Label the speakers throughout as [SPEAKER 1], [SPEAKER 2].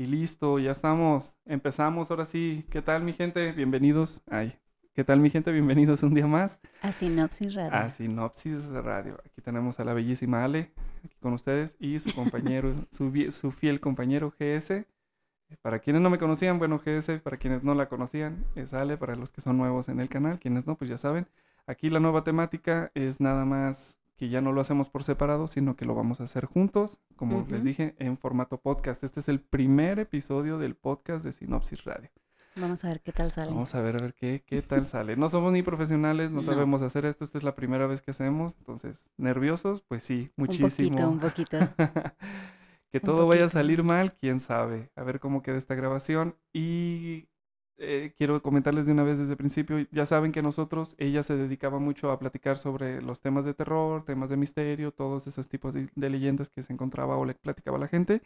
[SPEAKER 1] Y listo, ya estamos. Empezamos ahora sí. ¿Qué tal, mi gente? Bienvenidos. Ay, ¿qué tal, mi gente? Bienvenidos un día más
[SPEAKER 2] A Sinopsis Radio.
[SPEAKER 1] a Sinopsis Radio. Aquí tenemos a la bellísima Ale, aquí con ustedes, y su compañero, su, su fiel compañero GS. Para quienes no me conocían, bueno, GS, para quienes no la conocían, es Ale, para los que son nuevos en el canal, quienes no, pues ya saben. Aquí la nueva temática es nada más que ya no lo hacemos por separado, sino que lo vamos a hacer juntos, como les dije, en formato podcast. Este es el primer episodio del podcast de Sinopsis Radio.
[SPEAKER 2] Vamos a ver qué tal sale.
[SPEAKER 1] Vamos a ver, a ver qué, qué tal sale. No somos ni profesionales, no,
[SPEAKER 2] No.
[SPEAKER 1] sabemos hacer esto. Esta es la primera vez que hacemos. Entonces, ¿nerviosos? Pues sí,
[SPEAKER 2] Un
[SPEAKER 1] muchísimo.
[SPEAKER 2] poquito, un poquito.
[SPEAKER 1] que
[SPEAKER 2] un
[SPEAKER 1] todo vaya a salir mal, quién sabe. A ver cómo queda esta grabación. Y eh, quiero comentarles de una vez desde el principio. Ya saben que nosotros, ella se dedicaba mucho a platicar sobre los temas de terror, temas de misterio, todos esos tipos de, leyendas que se encontraba o le platicaba a la gente.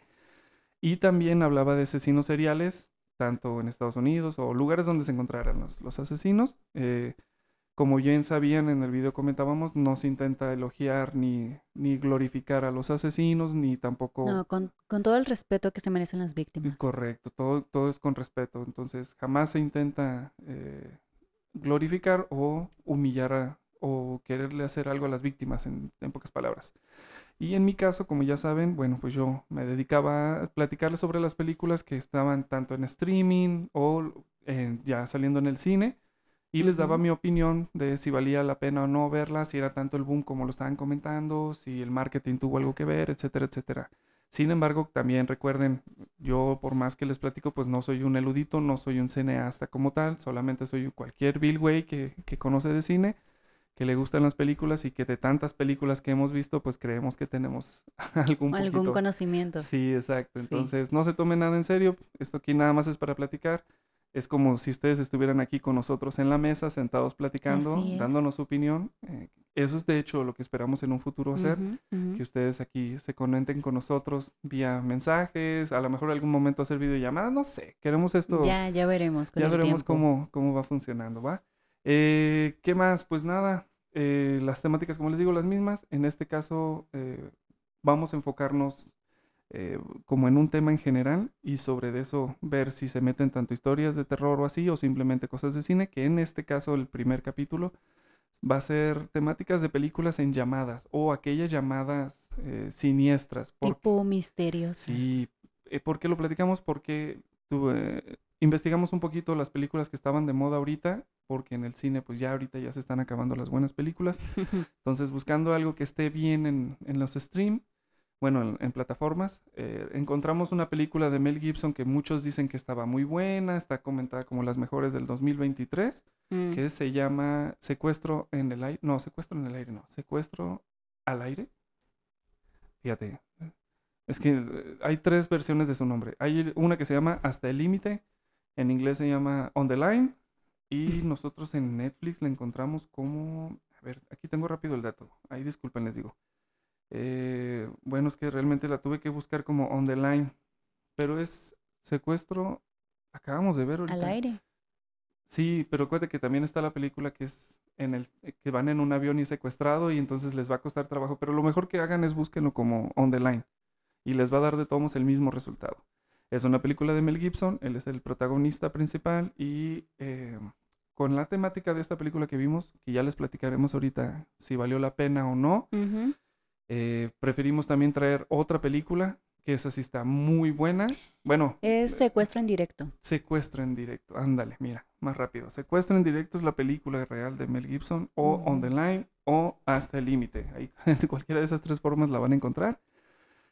[SPEAKER 1] Y también hablaba de asesinos seriales, tanto en Estados Unidos o lugares donde se encontraran los, los asesinos. Eh, como bien sabían, en el video comentábamos, no se intenta elogiar ni, ni glorificar a los asesinos, ni tampoco...
[SPEAKER 2] No, con, con todo el respeto que se merecen las víctimas.
[SPEAKER 1] Correcto, todo, todo es con respeto. Entonces, jamás se intenta eh, glorificar o humillar a- o quererle hacer algo a las víctimas, en, en pocas palabras. Y en mi caso, como ya saben, bueno, pues yo me dedicaba a platicarles sobre las películas que estaban tanto en streaming o en- ya saliendo en el cine. Y les daba mi opinión de si valía la pena o no verlas, si era tanto el boom como lo estaban comentando, si el marketing tuvo algo que ver, etcétera, etcétera. Sin embargo, también recuerden, yo por más que les platico, pues no soy un eludito, no soy un cineasta como tal, solamente soy cualquier Bill Way que, que conoce de cine, que le gustan las películas y que de tantas películas que hemos visto, pues creemos que tenemos algún
[SPEAKER 2] Algún
[SPEAKER 1] poquito.
[SPEAKER 2] conocimiento.
[SPEAKER 1] Sí, exacto.
[SPEAKER 2] Sí.
[SPEAKER 1] Entonces, no se tomen nada en serio. Esto aquí nada más es para platicar. Es como si ustedes estuvieran aquí con nosotros en la mesa, sentados platicando, dándonos su opinión. Eh, eso es de hecho lo que esperamos en un futuro hacer que ustedes aquí se conecten con nosotros vía mensajes, a lo mejor algún momento hacer videollamadas, no sé, queremos esto, ya,
[SPEAKER 2] Ya, ya veremos con el
[SPEAKER 1] veremos
[SPEAKER 2] tiempo.
[SPEAKER 1] cómo, cómo va funcionando, ¿va? Eh, ¿Qué más? Pues nada, eh, las temáticas, como les digo, las mismas. En este caso, vamos a enfocarnos eh, como en un tema en general y sobre de eso ver si se meten tanto historias de terror o así o simplemente cosas de cine, que en este caso el primer capítulo va a ser temáticas de películas en llamadas o aquellas llamadas eh, siniestras. Porque,
[SPEAKER 2] Tipo misterios.
[SPEAKER 1] sí, eh, ¿por qué lo platicamos? Porque tuve- investigamos un poquito las películas que estaban de moda ahorita, porque en el cine pues ya ahorita ya se están acabando las buenas películas. Entonces, buscando algo que esté bien en, en los stream, bueno, en, en plataformas, eh, encontramos una película de Mel Gibson que muchos dicen que estaba muy buena, está comentada como las mejores del 2023,
[SPEAKER 2] Mm,
[SPEAKER 1] que se llama Secuestro en el aire. No, Secuestro en el aire, no. Secuestro al aire. Fíjate. Es que eh, hay tres versiones de su nombre. Hay una que se llama Hasta el límite. En inglés se llama On the Line. Y nosotros en Netflix la encontramos como... A ver, aquí tengo rápido el dato. Ahí disculpen, les digo. Eh, bueno, es que realmente la tuve que buscar como On the Line. Pero es secuestro... Acabamos de ver ahorita.
[SPEAKER 2] Al aire.
[SPEAKER 1] Sí, pero acuérdate que también está la película que es en el que van en un avión y es secuestrado y entonces les va a costar trabajo, pero lo mejor que hagan es búsquenlo como on the line y les va a dar de todos el mismo resultado. Es una película de Mel Gibson, él es el protagonista principal y eh, con la temática de esta película que vimos, que ya les platicaremos ahorita si valió la pena o no. Eh, preferimos también traer otra película que esa sí está muy buena. Bueno,
[SPEAKER 2] Es secuestro en directo.
[SPEAKER 1] Secuestro en directo, ándale, mira, más rápido. Secuestro en directo es la película real de Mel Gibson, o On the. Line, o Hasta el Límite. Ahí, cualquiera de esas tres formas la van a encontrar.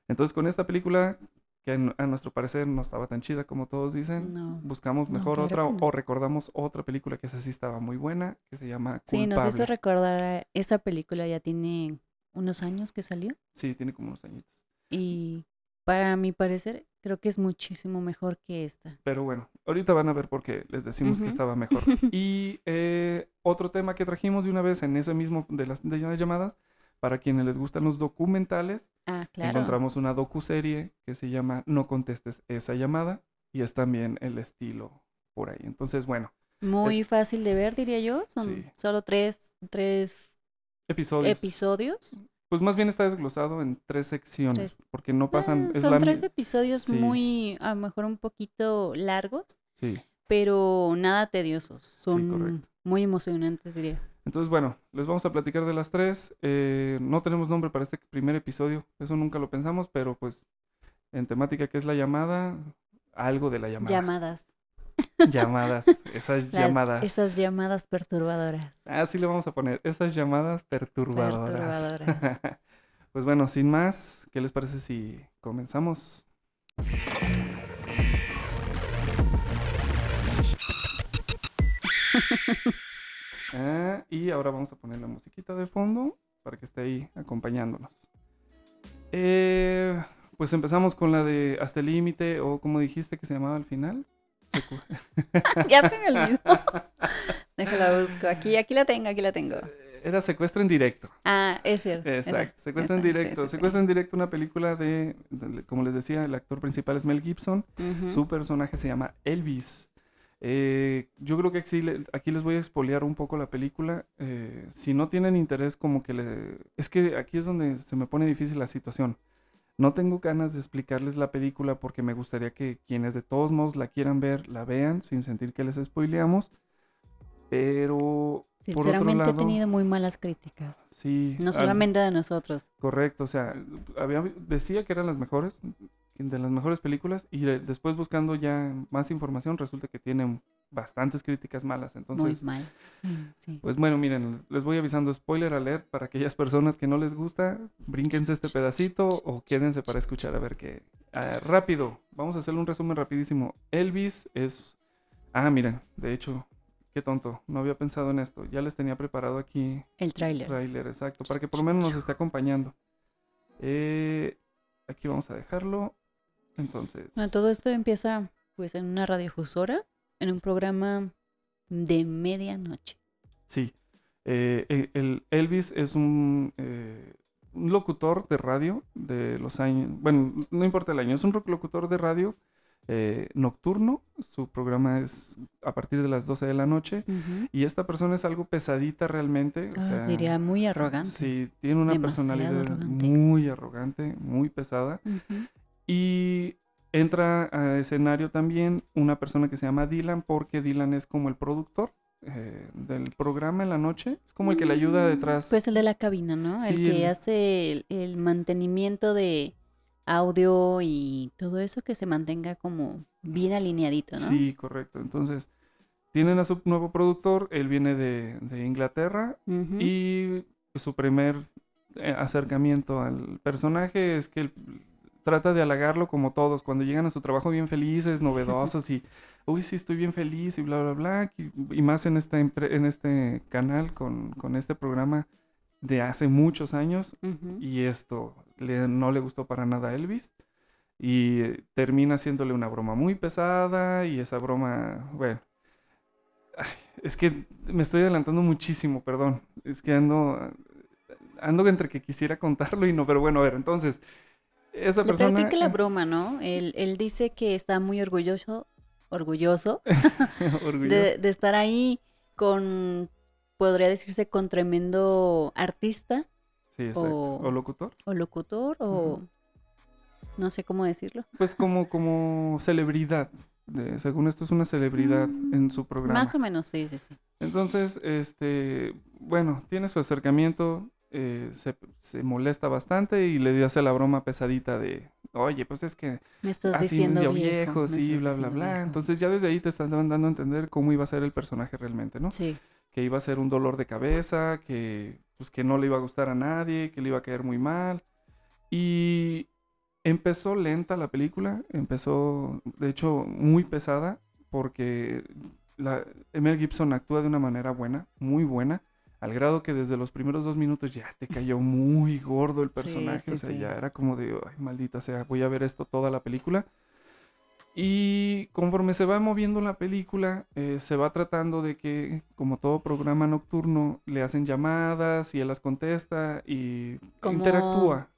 [SPEAKER 1] Entonces, con esta película, que a nuestro parecer no estaba tan chida como todos dicen,
[SPEAKER 2] No.
[SPEAKER 1] buscamos
[SPEAKER 2] No,
[SPEAKER 1] mejor
[SPEAKER 2] claro
[SPEAKER 1] otra,
[SPEAKER 2] no.
[SPEAKER 1] o recordamos otra película que esa sí estaba muy buena, que se llama
[SPEAKER 2] Sí, nos
[SPEAKER 1] Culpable.
[SPEAKER 2] hizo recordar, esa película ya tiene unos años que salió
[SPEAKER 1] Sí, tiene como unos añitos.
[SPEAKER 2] y para mi parecer creo que es muchísimo mejor que esta.
[SPEAKER 1] Pero bueno, ahorita van a ver por qué les decimos que
[SPEAKER 2] Ujú.
[SPEAKER 1] estaba mejor. Y eh, otro tema que trajimos de una vez en ese mismo de las, de las llamadas, para quienes les gustan los documentales,
[SPEAKER 2] Ah, claro.
[SPEAKER 1] encontramos una docuserie que se llama No contestes esa llamada y es también el estilo por ahí. Entonces, bueno,
[SPEAKER 2] Muy fácil de ver, diría yo. Son
[SPEAKER 1] Sí.
[SPEAKER 2] solo tres, tres
[SPEAKER 1] episodios.
[SPEAKER 2] episodios
[SPEAKER 1] pues más bien está desglosado en tres secciones,
[SPEAKER 2] Tres.
[SPEAKER 1] porque no pasan...
[SPEAKER 2] Ah,
[SPEAKER 1] es
[SPEAKER 2] son tres episodios
[SPEAKER 1] sí.
[SPEAKER 2] muy, a lo mejor un poquito largos,
[SPEAKER 1] Sí.
[SPEAKER 2] pero nada tediosos. Son muy emocionantes, diría.
[SPEAKER 1] Entonces, bueno, les vamos a platicar de las tres. Eh, no tenemos nombre para este primer episodio, eso nunca lo pensamos, pero pues en temática que es la llamada, algo de la llamada.
[SPEAKER 2] Llamadas.
[SPEAKER 1] Llamadas, esas
[SPEAKER 2] Las-
[SPEAKER 1] llamadas.
[SPEAKER 2] Esas llamadas perturbadoras.
[SPEAKER 1] Así le vamos a poner, esas llamadas perturbadoras.
[SPEAKER 2] Perturbadoras.
[SPEAKER 1] pues bueno, sin más, ¿qué les parece si comenzamos? Ah, y ahora vamos a poner la musiquita de fondo para que esté ahí acompañándonos. Eh, pues empezamos con la de Hasta el Límite o como dijiste que se llamaba al final.
[SPEAKER 2] Ya se me olvidó. Déjala busco. Aquí, aquí la tengo, aquí la tengo.
[SPEAKER 1] Era Secuestro en directo.
[SPEAKER 2] Ah, es cierto.
[SPEAKER 1] Exacto, Secuestro en
[SPEAKER 2] esa,
[SPEAKER 1] directo.
[SPEAKER 2] sí, sí.
[SPEAKER 1] Secuestro en directo, una película de, de- como les decía, el actor principal es Mel Gibson. Su personaje se llama Elvis. Eh, yo creo que aquí les voy a expoliar un poco la película. Eh, si no tienen interés, como que le... Es que aquí es donde se me pone difícil la situación. No tengo ganas de explicarles la película porque me gustaría que quienes de todos modos la quieran ver, la vean sin sentir que les spoileamos. Pero... por otro
[SPEAKER 2] Sinceramente he tenido muy malas críticas.
[SPEAKER 1] Sí.
[SPEAKER 2] No
[SPEAKER 1] al-
[SPEAKER 2] solamente de nosotros.
[SPEAKER 1] Correcto, o sea, había, decía que eran las mejores, de las mejores películas, y de- después buscando ya más información resulta que tienen bastantes críticas malas. Entonces,
[SPEAKER 2] muy mal. Sí, sí.
[SPEAKER 1] pues bueno, miren, les voy avisando spoiler alert para aquellas personas que no les gusta, brínquense este pedacito o quédense para escuchar a ver qué. Ah, rápido, vamos a hacerle un resumen rapidísimo. Elvis es... Ah, miren, de hecho, qué tonto, no había pensado en esto. Ya les tenía preparado aquí
[SPEAKER 2] El tráiler.
[SPEAKER 1] Trailer, exacto, para que por lo menos nos esté acompañando. Eh, aquí vamos a dejarlo. Entonces.
[SPEAKER 2] Bueno, todo esto empieza pues en una radiofusora, en un programa de medianoche.
[SPEAKER 1] Sí. Eh, eh, el Elvis es un, eh, un locutor de radio de los años. Bueno, no importa el año, es un locutor de radio eh, nocturno. Su programa es a partir de las 12 de la noche.
[SPEAKER 2] Ujú.
[SPEAKER 1] Y esta persona es algo pesadita realmente. o
[SPEAKER 2] Ah,
[SPEAKER 1] sea,
[SPEAKER 2] diría muy arrogante.
[SPEAKER 1] Sí, tiene una
[SPEAKER 2] Demasiado
[SPEAKER 1] personalidad
[SPEAKER 2] arrogante.
[SPEAKER 1] muy arrogante, muy pesada.
[SPEAKER 2] Ujú.
[SPEAKER 1] Y entra a escenario también una persona que se llama Dylan, porque Dylan es como el productor eh, del programa en la noche. Es como el que le ayuda
[SPEAKER 2] Mm,
[SPEAKER 1] detrás.
[SPEAKER 2] Pues el de la cabina, ¿no? el que
[SPEAKER 1] el-
[SPEAKER 2] hace el, el mantenimiento de audio y todo eso que se mantenga como bien alineadito, ¿no?
[SPEAKER 1] Sí, correcto. Entonces, tienen a su nuevo productor, él viene de, de Inglaterra y su primer eh, acercamiento al personaje es que él trata de halagarlo como todos, cuando llegan a su trabajo bien felices, novedosos y, uy, sí, estoy bien feliz y bla, bla, bla, y, y más en, esta, en este canal con, con este programa de hace muchos años y esto le- no le gustó para nada a Elvis y eh, termina haciéndole una broma muy pesada y esa broma, bueno, ay, es que me estoy adelantando muchísimo, perdón, es que ando, ando entre que quisiera contarlo y no, pero bueno, a ver, entonces, esta
[SPEAKER 2] Le
[SPEAKER 1] persona...
[SPEAKER 2] practica la
[SPEAKER 1] eh,
[SPEAKER 2] broma, ¿no? Él, él dice que está muy orgulloso, orgulloso
[SPEAKER 1] orgulloso.
[SPEAKER 2] de, de estar ahí con, podría decirse, con tremendo artista
[SPEAKER 1] Sí, exacto.
[SPEAKER 2] o-
[SPEAKER 1] O locutor.
[SPEAKER 2] o locutor o no sé cómo decirlo.
[SPEAKER 1] Pues como, como celebridad. de- según esto es una celebridad
[SPEAKER 2] Mm,
[SPEAKER 1] en su programa.
[SPEAKER 2] Más o menos, sí, sí, sí.
[SPEAKER 1] Entonces, este, bueno, tiene su acercamiento, eh, se, se molesta bastante y le hace la broma pesadita de, oye, pues es que
[SPEAKER 2] Me estás
[SPEAKER 1] así
[SPEAKER 2] diciendo viejo.
[SPEAKER 1] viejo, sí, bla, bla, bla.
[SPEAKER 2] viejo.
[SPEAKER 1] Entonces ya desde ahí te están dando a entender cómo iba a ser el personaje realmente, ¿no?
[SPEAKER 2] Sí.
[SPEAKER 1] Que iba a ser un dolor de cabeza, que pues que no le iba a gustar a nadie, que le iba a caer muy mal. Y empezó lenta la película, empezó, de hecho, muy pesada, porque la, Mel Gibson actúa de una manera buena, muy buena, al grado que desde los primeros dos minutos ya te cayó muy gordo el
[SPEAKER 2] Sí,
[SPEAKER 1] personaje,
[SPEAKER 2] sí,
[SPEAKER 1] o sea,
[SPEAKER 2] sí.
[SPEAKER 1] ya era como de, ay, maldita sea, voy a ver esto toda la película. Y conforme se va moviendo la película, eh, se va tratando de que, como todo programa nocturno, le hacen llamadas y él las contesta y
[SPEAKER 2] Como-
[SPEAKER 1] interactúa.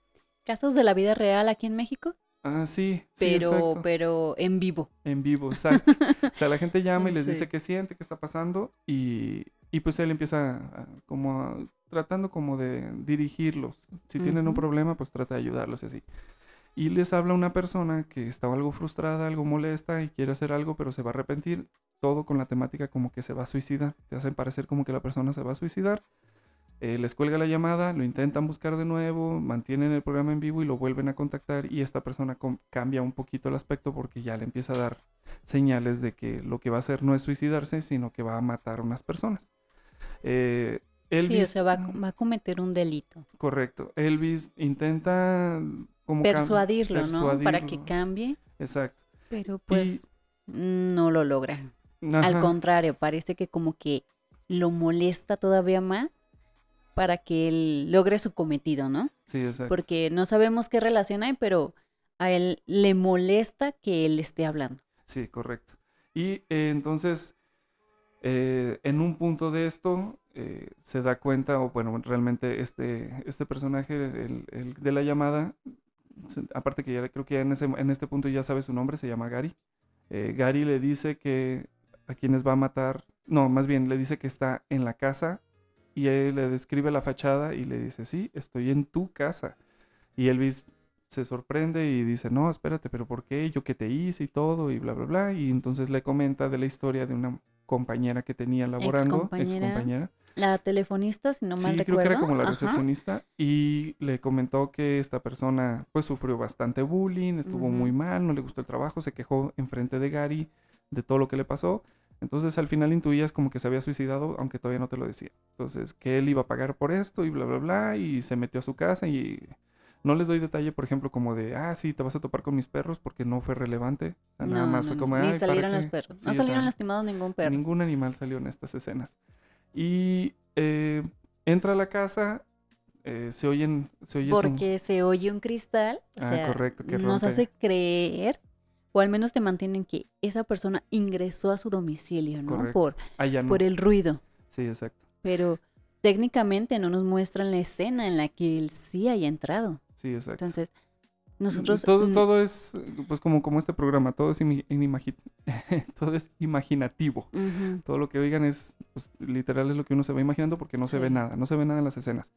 [SPEAKER 2] Casos de la vida real aquí en México,
[SPEAKER 1] Ah, sí, sí,
[SPEAKER 2] pero,
[SPEAKER 1] exacto.
[SPEAKER 2] pero en vivo.
[SPEAKER 1] En vivo, exacto. O sea, la gente llama y les
[SPEAKER 2] Sí.
[SPEAKER 1] dice qué siente, qué está pasando y, y pues él empieza a- como a tratando como de dirigirlos. Si tienen un problema, pues trata de ayudarlos y así. Y les habla una persona que estaba algo frustrada, algo molesta y quiere hacer algo, pero se va a arrepentir. Todo con la temática como que se va a suicidar. Te hacen parecer como que la persona se va a suicidar. Eh, les cuelga la llamada, lo intentan buscar de nuevo, mantienen el programa en vivo y lo vuelven a contactar y esta persona cambia un poquito el aspecto porque ya le empieza a dar señales de que lo que va a hacer no es suicidarse, sino que va a matar a unas personas. Eh,
[SPEAKER 2] Sí, o
[SPEAKER 1] Elvis,
[SPEAKER 2] sea, va, a co- va a cometer un delito.
[SPEAKER 1] correcto. Elvis intenta como
[SPEAKER 2] Persuadirlo, ¿no? Para que cambie,
[SPEAKER 1] Exacto.
[SPEAKER 2] pero pues no lo logra. Al contrario, parece que como que lo molesta todavía más para que él logre su cometido, ¿no?
[SPEAKER 1] Sí, exacto.
[SPEAKER 2] Porque no sabemos qué relación hay, pero a él le molesta que él esté hablando.
[SPEAKER 1] Sí, correcto. Y eh, entonces, eh, en un punto de esto, eh, se da cuenta, o bueno, realmente este, este personaje, el, el de la llamada, aparte que ya creo que ya en, ese, en este punto ya sabe su nombre, se llama Gary. Eh, Gary le dice que a quienes va a matar, no, más bien le dice que está en la casa y él le describe la fachada y le dice, sí, estoy en tu casa. Y Elvis se sorprende y dice, no, espérate, pero ¿por qué? Yo qué te hice y todo y bla, bla, bla. Y entonces le comenta de la historia de una compañera que tenía laborando, ex compañera.
[SPEAKER 2] La telefonista, si no mal
[SPEAKER 1] sí,
[SPEAKER 2] recuerdo.
[SPEAKER 1] creo que era como la
[SPEAKER 2] ajá,
[SPEAKER 1] recepcionista y le comentó que esta persona pues sufrió bastante bullying, estuvo muy mal, no le gustó el trabajo, se quejó enfrente de Gary de todo lo que le pasó. Entonces al final intuías como que se había suicidado, aunque todavía no te lo decía. Entonces que él iba a pagar por esto y bla, bla, bla, y se metió a su casa y no les doy detalle, por ejemplo, como de, ah, sí, te vas a topar con mis perros porque no fue relevante. O sea, nada
[SPEAKER 2] No,
[SPEAKER 1] más
[SPEAKER 2] no,
[SPEAKER 1] fue
[SPEAKER 2] no,
[SPEAKER 1] como,
[SPEAKER 2] Ni
[SPEAKER 1] "Ay, ¿para
[SPEAKER 2] salieron los
[SPEAKER 1] qué?".
[SPEAKER 2] perros.
[SPEAKER 1] Sí,
[SPEAKER 2] No
[SPEAKER 1] o
[SPEAKER 2] salieron
[SPEAKER 1] sea,
[SPEAKER 2] lastimados ningún perro.
[SPEAKER 1] Ningún animal salió en estas escenas. Y eh, entra a la casa, eh, se oyen, se oye
[SPEAKER 2] Porque se oye un cristal, o
[SPEAKER 1] Ah,
[SPEAKER 2] sea,
[SPEAKER 1] correcto, que
[SPEAKER 2] nos hace creer, o al menos te mantienen que esa persona ingresó a su domicilio, ¿no?
[SPEAKER 1] Correcto.
[SPEAKER 2] Por,
[SPEAKER 1] Ah, ya no.
[SPEAKER 2] por el ruido.
[SPEAKER 1] Sí, exacto.
[SPEAKER 2] Pero técnicamente no nos muestran la escena en la que él sí haya entrado.
[SPEAKER 1] Sí, exacto.
[SPEAKER 2] Entonces, nosotros...
[SPEAKER 1] todo,
[SPEAKER 2] mm,
[SPEAKER 1] todo es, pues como, como este programa, todo es, todo es imaginativo. Todo lo que oigan es, pues, literal es lo que uno se va imaginando porque no se ve nada, no se ve nada en las escenas.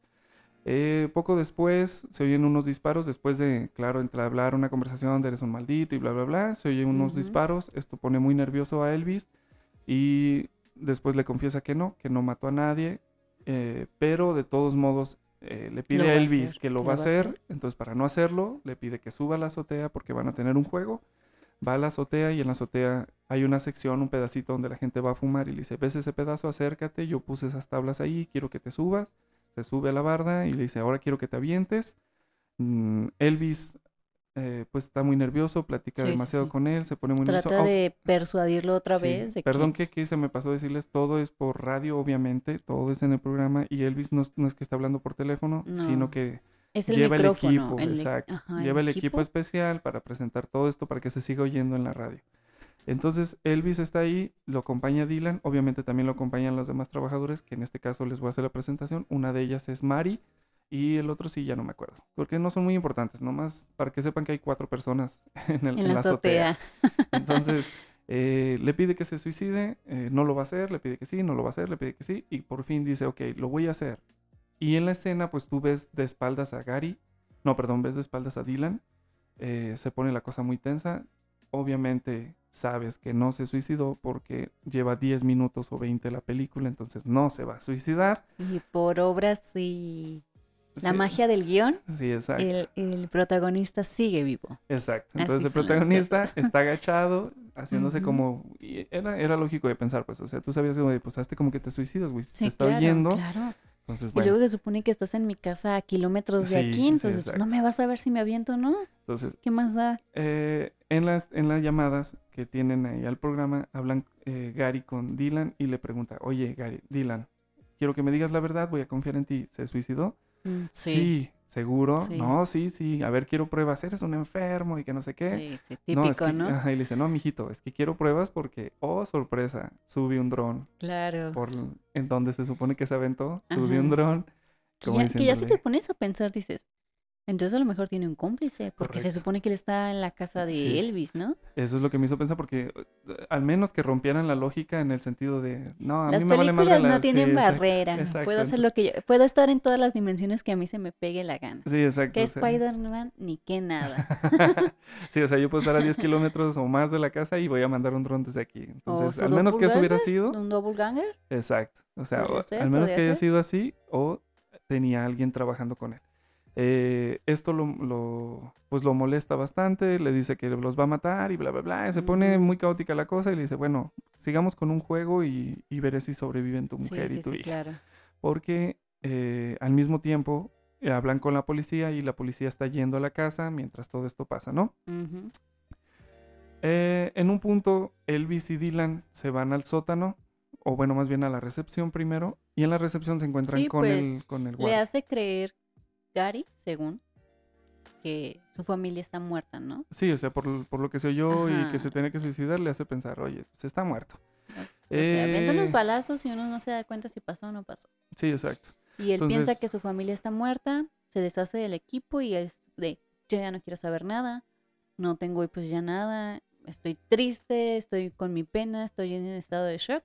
[SPEAKER 1] Eh, poco después se oyen unos disparos, después de, claro, entablar una conversación de eres un maldito y bla, bla, bla, se oyen unos disparos, esto pone muy nervioso a Elvis y después le confiesa que no, que no mató a nadie, eh, pero de todos modos eh, le pide a Elvis
[SPEAKER 2] hacer,
[SPEAKER 1] que lo va a hacer, entonces para no hacerlo le pide que suba a la azotea porque van a tener un juego, va a la azotea y en la azotea hay una sección, un pedacito donde la gente va a fumar y le dice, ves ese pedazo, acércate, yo puse esas tablas ahí, quiero que te subas, se sube a la barda y le dice, ahora quiero que te avientes. Mm, Elvis eh, pues está muy nervioso, platica
[SPEAKER 2] Sí,
[SPEAKER 1] demasiado
[SPEAKER 2] sí.
[SPEAKER 1] con él, se pone muy nervioso.
[SPEAKER 2] Trata
[SPEAKER 1] Oh,
[SPEAKER 2] de persuadirlo otra
[SPEAKER 1] sí,
[SPEAKER 2] vez de
[SPEAKER 1] Perdón
[SPEAKER 2] que...
[SPEAKER 1] se me pasó decirles, todo es por radio, obviamente, todo es en el programa y Elvis no, es- no es que está hablando por teléfono, sino
[SPEAKER 2] No.
[SPEAKER 1] que
[SPEAKER 2] Es el
[SPEAKER 1] lleva el equipo,
[SPEAKER 2] el
[SPEAKER 1] exacto.
[SPEAKER 2] ajá,
[SPEAKER 1] lleva el equipo especial para presentar todo esto para que se siga oyendo en la radio. Entonces Elvis está ahí, lo acompaña Dylan, obviamente también lo acompañan los demás trabajadores, que en este caso les voy a hacer la presentación. Una de ellas es Mari y el otro sí ya no me acuerdo, porque no son muy importantes, nomás para que sepan que hay cuatro personas en, el,
[SPEAKER 2] En la azotea.
[SPEAKER 1] Entonces eh, le pide que se suicide, eh, no lo va a hacer, le pide que sí, no lo va a hacer, le pide que sí, y por fin dice, ok, lo voy a hacer. Y en la escena, pues tú ves de espaldas a Gary, no, perdón, ves de espaldas a Dylan, eh, se pone la cosa muy tensa. Obviamente sabes que no se suicidó porque lleva 10 minutos o 20 la película, entonces no se va a suicidar.
[SPEAKER 2] Y por obras y la
[SPEAKER 1] Sí,
[SPEAKER 2] magia del guion,
[SPEAKER 1] Sí, exacto.
[SPEAKER 2] el, el protagonista sigue vivo.
[SPEAKER 1] Exacto.
[SPEAKER 2] Así
[SPEAKER 1] Entonces el protagonista está agachado, haciéndose como... y era, era lógico de pensar, pues, o sea, tú sabías de, pues, hazte como que te suicidas, güey. si te
[SPEAKER 2] Sí,
[SPEAKER 1] está
[SPEAKER 2] claro,
[SPEAKER 1] oyendo.
[SPEAKER 2] claro.
[SPEAKER 1] Entonces,
[SPEAKER 2] Y
[SPEAKER 1] bueno,
[SPEAKER 2] luego se supone que estás en mi casa a kilómetros de
[SPEAKER 1] Sí,
[SPEAKER 2] aquí,
[SPEAKER 1] sí,
[SPEAKER 2] entonces pues, no me vas a ver si me aviento o no.
[SPEAKER 1] entonces
[SPEAKER 2] ¿Qué más da?
[SPEAKER 1] eh, en, las, en las llamadas que tienen ahí al programa, hablan eh, Gary con Dylan y le pregunta, oye, Gary, Dylan, quiero que me digas la verdad, voy a confiar en ti. ¿Se suicidó?
[SPEAKER 2] Mm,
[SPEAKER 1] Sí. ¿Seguro?
[SPEAKER 2] Sí.
[SPEAKER 1] No, sí, sí. A ver, quiero pruebas. Eres un enfermo y que no sé qué.
[SPEAKER 2] sí, sí,
[SPEAKER 1] No, es
[SPEAKER 2] típico,
[SPEAKER 1] que-
[SPEAKER 2] ¿no?
[SPEAKER 1] Ajá, y le dice, no, mijito, es que quiero pruebas porque, oh, sorpresa, sube un dron
[SPEAKER 2] Claro.
[SPEAKER 1] por en donde se supone que se aventó, subió un dron. Como
[SPEAKER 2] ya, que ya si te pones a pensar, dices, Entonces a lo mejor tiene un cómplice, porque se supone que él está en la casa de
[SPEAKER 1] Sí.
[SPEAKER 2] Elvis, ¿no?
[SPEAKER 1] Eso es lo que me hizo pensar porque eh, al menos que rompieran la lógica en el sentido de, no, a
[SPEAKER 2] Las
[SPEAKER 1] mí me vale la...
[SPEAKER 2] no tienen
[SPEAKER 1] sí,
[SPEAKER 2] barrera.
[SPEAKER 1] exacto,
[SPEAKER 2] Puedo hacer lo que yo... Puedo estar en todas las dimensiones que a mí se me pegue la gana.
[SPEAKER 1] Sí, exacto.
[SPEAKER 2] Que
[SPEAKER 1] o sea,
[SPEAKER 2] Spider-Man ni que nada.
[SPEAKER 1] sí, o sea, yo puedo estar a 10 kilómetros o más de la casa y voy a mandar un dron desde aquí. Entonces, al menos que eso hubiera sido...
[SPEAKER 2] ¿Un doppelganger?
[SPEAKER 1] Exacto. O sea,
[SPEAKER 2] ser,
[SPEAKER 1] al menos que haya
[SPEAKER 2] ser.
[SPEAKER 1] sido así o tenía alguien trabajando con él. Eh, esto lo, lo- pues lo molesta bastante, le dice que los va a matar y bla, bla, bla. Se pone muy caótica la cosa y le dice, bueno, sigamos con un juego y, y veré si sobreviven tu mujer
[SPEAKER 2] sí,
[SPEAKER 1] y tu
[SPEAKER 2] sí,
[SPEAKER 1] hija.
[SPEAKER 2] claro.
[SPEAKER 1] Porque eh, al mismo tiempo eh, hablan con la policía y la policía está yendo a la casa mientras todo esto pasa, ¿no? En un punto, Elvis y Dylan se van al sótano, o bueno, más bien a la recepción primero, y en la recepción se encuentran
[SPEAKER 2] Sí,
[SPEAKER 1] con,
[SPEAKER 2] pues,
[SPEAKER 1] el, con el
[SPEAKER 2] Le
[SPEAKER 1] guardia.
[SPEAKER 2] hace creer Gary, según, que su familia está muerta, ¿no?
[SPEAKER 1] Sí, o sea, por, por lo que se oyó y
[SPEAKER 2] Ajá.
[SPEAKER 1] que se tiene que suicidar, le hace pensar, oye, se está muerto.
[SPEAKER 2] O sea, avienta unos
[SPEAKER 1] Eh,
[SPEAKER 2] balazos y uno no se da cuenta si pasó o no pasó.
[SPEAKER 1] Sí, exacto.
[SPEAKER 2] Y él piensa
[SPEAKER 1] Entonces-
[SPEAKER 2] que su familia está muerta, se deshace del equipo y es de, yo ya no quiero saber nada, no tengo pues ya nada, estoy triste, estoy con mi pena, estoy en estado de shock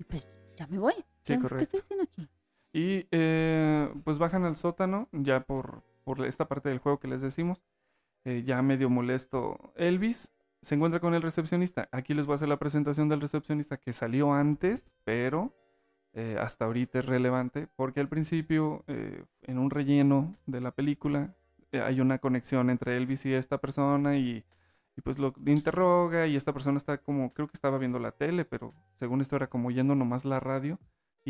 [SPEAKER 2] y pues ya me voy.
[SPEAKER 1] Sí,
[SPEAKER 2] Entonces, ¿Qué
[SPEAKER 1] correcto.
[SPEAKER 2] estoy haciendo aquí?
[SPEAKER 1] Y eh, pues bajan al sótano, ya por, por esta parte del juego que les decimos. eh, ya medio molesto Elvis. Se encuentra con el recepcionista. Aquí les voy a hacer la presentación del recepcionista que salió antes, pero eh, hasta ahorita es relevante porque al principio, en un relleno de la película, hay una conexión entre Elvis y esta persona y, y pues lo interroga y esta persona está como, creo que estaba viendo la tele, pero según esto era como oyendo nomás la radio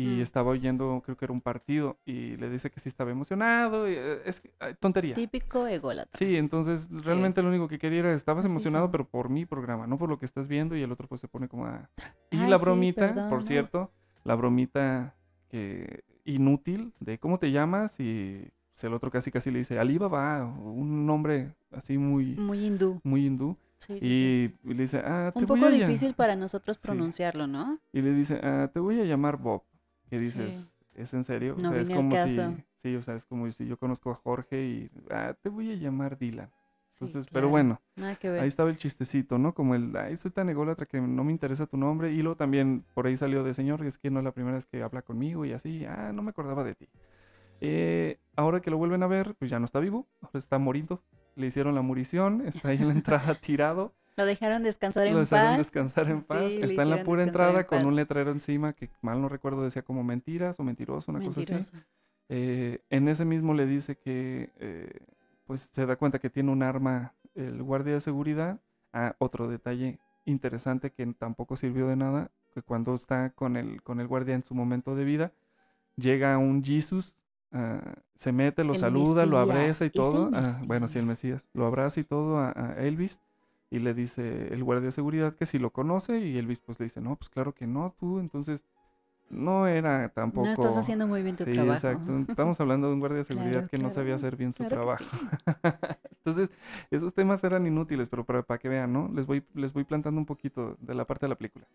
[SPEAKER 1] y
[SPEAKER 2] Mm.
[SPEAKER 1] estaba oyendo, creo que era un partido y le dice que sí estaba emocionado. y, eh, es tontería.
[SPEAKER 2] Típico ególatra.
[SPEAKER 1] Sí, entonces realmente lo único que quería era, estabas
[SPEAKER 2] Sí,
[SPEAKER 1] emocionado,
[SPEAKER 2] sí.
[SPEAKER 1] pero por mi programa, no por lo que estás viendo y el otro pues se pone como a... Y
[SPEAKER 2] Ay,
[SPEAKER 1] la bromita,
[SPEAKER 2] perdón,
[SPEAKER 1] por
[SPEAKER 2] ¿no?
[SPEAKER 1] cierto, la bromita que inútil de cómo te llamas y pues, el otro casi casi le dice Alibaba, un nombre así muy,
[SPEAKER 2] Muy hindú.
[SPEAKER 1] muy hindú.
[SPEAKER 2] Sí, sí, sí.
[SPEAKER 1] Y le dice, ah, te
[SPEAKER 2] Un
[SPEAKER 1] voy
[SPEAKER 2] poco
[SPEAKER 1] a llam-".
[SPEAKER 2] difícil para nosotros pronunciarlo, ¿no?
[SPEAKER 1] Y le dice, ah, te voy a llamar Bob. Que
[SPEAKER 2] Sí.
[SPEAKER 1] dices, ¿es en serio?
[SPEAKER 2] No
[SPEAKER 1] o sea, es como si, sí, o sea, es como si yo conozco a Jorge y, ah, te voy a llamar Dylan.
[SPEAKER 2] Sí,
[SPEAKER 1] Entonces,
[SPEAKER 2] claro.
[SPEAKER 1] pero bueno,
[SPEAKER 2] Nada que ver.
[SPEAKER 1] ahí estaba el chistecito, ¿no? Como el, ay, soy tan ególatra que no me interesa tu nombre. Y luego también por ahí salió de, señor, es que no es la primera vez que habla conmigo y así, ah, no me acordaba de ti. Eh, ahora que lo vuelven a ver, pues ya no está vivo, ahora está morido. Le hicieron la murición, está ahí en la entrada tirado.
[SPEAKER 2] Lo dejaron descansar en
[SPEAKER 1] Lo dejaron
[SPEAKER 2] paz.
[SPEAKER 1] descansar en paz. Está en la pura entrada
[SPEAKER 2] en
[SPEAKER 1] con un
[SPEAKER 2] paz.
[SPEAKER 1] letrero encima que mal no recuerdo decía como mentiras o mentiroso, una cosa así. Eh, en ese mismo le dice que eh, pues se da cuenta que tiene un arma el guardia de seguridad. Ah, otro detalle interesante que tampoco sirvió de nada, que cuando está con el, con el guardia en su momento de vida, llega un Jesus, ah, se mete, lo
[SPEAKER 2] El
[SPEAKER 1] saluda, lo abraza y todo. Ah, bueno, sí, el
[SPEAKER 2] Mesías.
[SPEAKER 1] Mesías. Lo abraza y todo a, a Elvis y le dice el guardia de seguridad que si lo conoce y Elvis pues le dice, no, pues claro que no, tú, entonces no era tampoco...
[SPEAKER 2] No estás haciendo muy bien tu
[SPEAKER 1] Sí,
[SPEAKER 2] trabajo.
[SPEAKER 1] exacto. Estamos hablando de un guardia de
[SPEAKER 2] Claro,
[SPEAKER 1] seguridad que no sabía hacer bien su
[SPEAKER 2] Claro
[SPEAKER 1] trabajo.
[SPEAKER 2] sí.
[SPEAKER 1] Entonces, esos temas eran inútiles, pero para, para que vean, ¿no? Les voy, les voy plantando un poquito de la parte de la película.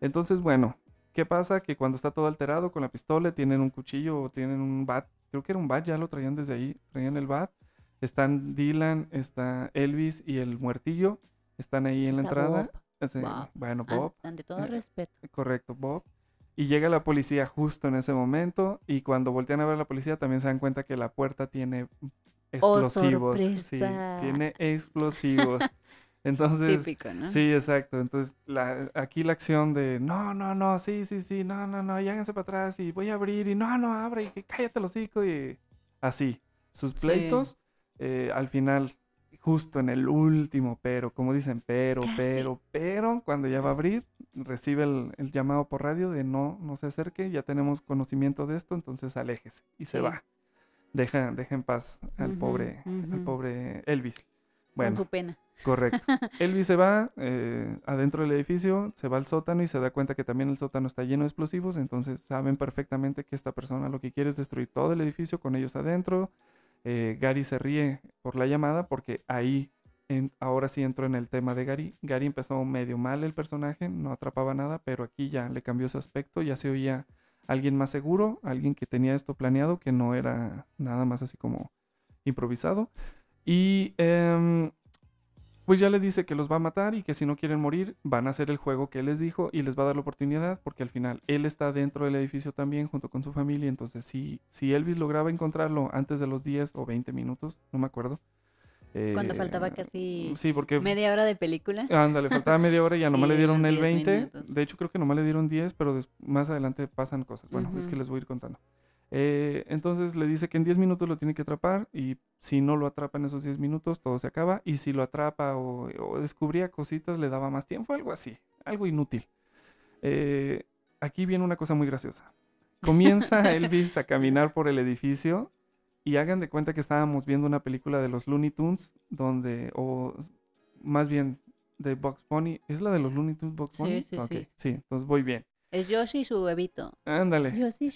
[SPEAKER 1] Entonces, bueno, ¿qué pasa? Que cuando está todo alterado con la pistola, tienen un cuchillo o tienen un bat, creo que era un bat, ya lo traían desde ahí, traían el bat. Están Dylan, está Elvis y el muertillo, están ahí en la
[SPEAKER 2] Está
[SPEAKER 1] entrada.
[SPEAKER 2] Bob.
[SPEAKER 1] Ese-
[SPEAKER 2] Bob.
[SPEAKER 1] Bueno,
[SPEAKER 2] An-
[SPEAKER 1] Bob.
[SPEAKER 2] Ante todo
[SPEAKER 1] eh,
[SPEAKER 2] respeto.
[SPEAKER 1] Correcto, Bob. Y llega la policía justo en ese momento y cuando voltean a ver a la policía también se dan cuenta que la puerta tiene explosivos. sí,
[SPEAKER 2] Oh, sorpresa.
[SPEAKER 1] tiene explosivos. Entonces,
[SPEAKER 2] Típico, ¿no?
[SPEAKER 1] sí, exacto. Entonces, la, aquí la acción de, no, no, no, sí, sí, sí, no, no, no, y háganse para atrás y voy a abrir y no, no, abre y que cállate el hocico y así. Sus
[SPEAKER 2] Sí.
[SPEAKER 1] pleitos, eh, al final, justo en el último, pero, como dicen, pero,
[SPEAKER 2] Casi.
[SPEAKER 1] pero, pero, cuando ya va a abrir, recibe el, el llamado por radio de no, no se acerque, ya tenemos conocimiento de esto, entonces aléjese y se va. Deja, deja en paz al pobre, al pobre Elvis. Bueno,
[SPEAKER 2] Con su pena.
[SPEAKER 1] correcto. Elvis se va eh, adentro del edificio, se va al sótano y se da cuenta que también el sótano está lleno de explosivos, entonces saben perfectamente que esta persona lo que quiere es destruir todo el edificio con ellos adentro. Eh, Gary se ríe por la llamada porque ahí, en- ahora sí entro en el tema de Gary. Gary empezó medio mal el personaje, no atrapaba nada, pero aquí ya le cambió su aspecto, ya se oía alguien más seguro, alguien que tenía esto planeado, que no era nada más así como improvisado. Y em, pues ya le dice que los va a matar y que si no quieren morir van a hacer el juego que él les dijo y les va a dar la oportunidad porque al final él está dentro del edificio también junto con su familia. Entonces si, si Elvis lograba encontrarlo antes de los 10 o 20 minutos, no me acuerdo.
[SPEAKER 2] Cuando
[SPEAKER 1] eh,
[SPEAKER 2] faltaba casi
[SPEAKER 1] Sí, porque
[SPEAKER 2] media hora de película.
[SPEAKER 1] Ándale, faltaba media hora y ya nomás le
[SPEAKER 2] Y
[SPEAKER 1] dieron
[SPEAKER 2] los
[SPEAKER 1] el
[SPEAKER 2] 10
[SPEAKER 1] 20.
[SPEAKER 2] minutos.
[SPEAKER 1] De hecho, creo que nomás le dieron 10, pero más adelante pasan cosas. Bueno, es que les voy a ir contando. Eh, entonces le dice que en 10 minutos lo tiene que atrapar y si no lo atrapa en esos 10 minutos, todo se acaba. Y si lo atrapa o, o descubría cositas, le daba más tiempo, algo así, algo inútil. Eh, aquí viene una cosa muy graciosa. Comienza Elvis a caminar por el edificio y hagan de cuenta que estábamos viendo una película de los Looney Tunes, donde, o más bien de Bugs Bunny. ¿Es la de los Looney Tunes Bugs Bunny?
[SPEAKER 2] sí, sí,
[SPEAKER 1] sí,
[SPEAKER 2] sí.
[SPEAKER 1] entonces voy bien.
[SPEAKER 2] Es Yoshi y su huevito.
[SPEAKER 1] Ándale.
[SPEAKER 2] Yoshi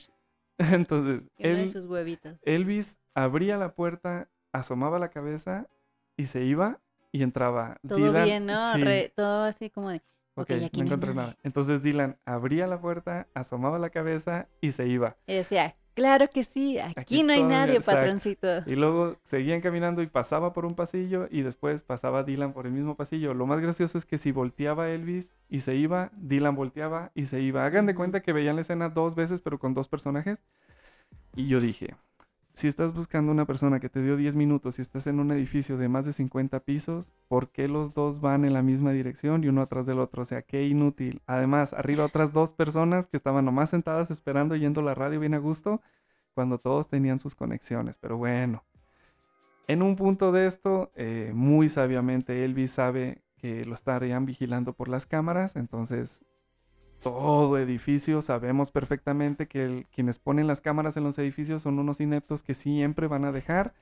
[SPEAKER 1] Entonces,
[SPEAKER 2] de sus huevitos.
[SPEAKER 1] Elvis abría la puerta, asomaba la cabeza y se iba y entraba.
[SPEAKER 2] Todo
[SPEAKER 1] Dylan-
[SPEAKER 2] bien, ¿no?
[SPEAKER 1] sí,
[SPEAKER 2] Re- todo así como de,
[SPEAKER 1] ok,
[SPEAKER 2] ok, aquí
[SPEAKER 1] no encontré nada. Entonces Dylan abría la puerta, asomaba la cabeza y se iba.
[SPEAKER 2] Y decía, claro que sí, aquí,
[SPEAKER 1] Aquí
[SPEAKER 2] no hay nadie,
[SPEAKER 1] exacto.
[SPEAKER 2] patroncito.
[SPEAKER 1] Y luego seguían caminando y pasaba por un pasillo y después pasaba Dylan por el mismo pasillo. Lo más gracioso es que si volteaba Elvis y se iba, Dylan volteaba y se iba. Hagan de cuenta que veían la escena dos veces pero con dos personajes. Y yo dije, si estás buscando una persona que te dio 10 minutos y estás en un edificio de más de 50 pisos, ¿por qué los dos van en la misma dirección y uno atrás del otro? O sea, qué inútil. Además, arriba otras dos personas que estaban nomás sentadas esperando yendo la radio bien a gusto cuando todos tenían sus conexiones. Pero bueno, en un punto de esto, eh, muy sabiamente Elvis sabe que lo estarían vigilando por las cámaras, entonces todo edificio sabemos perfectamente que el- quienes ponen las cámaras en los edificios son unos ineptos que siempre van a dejar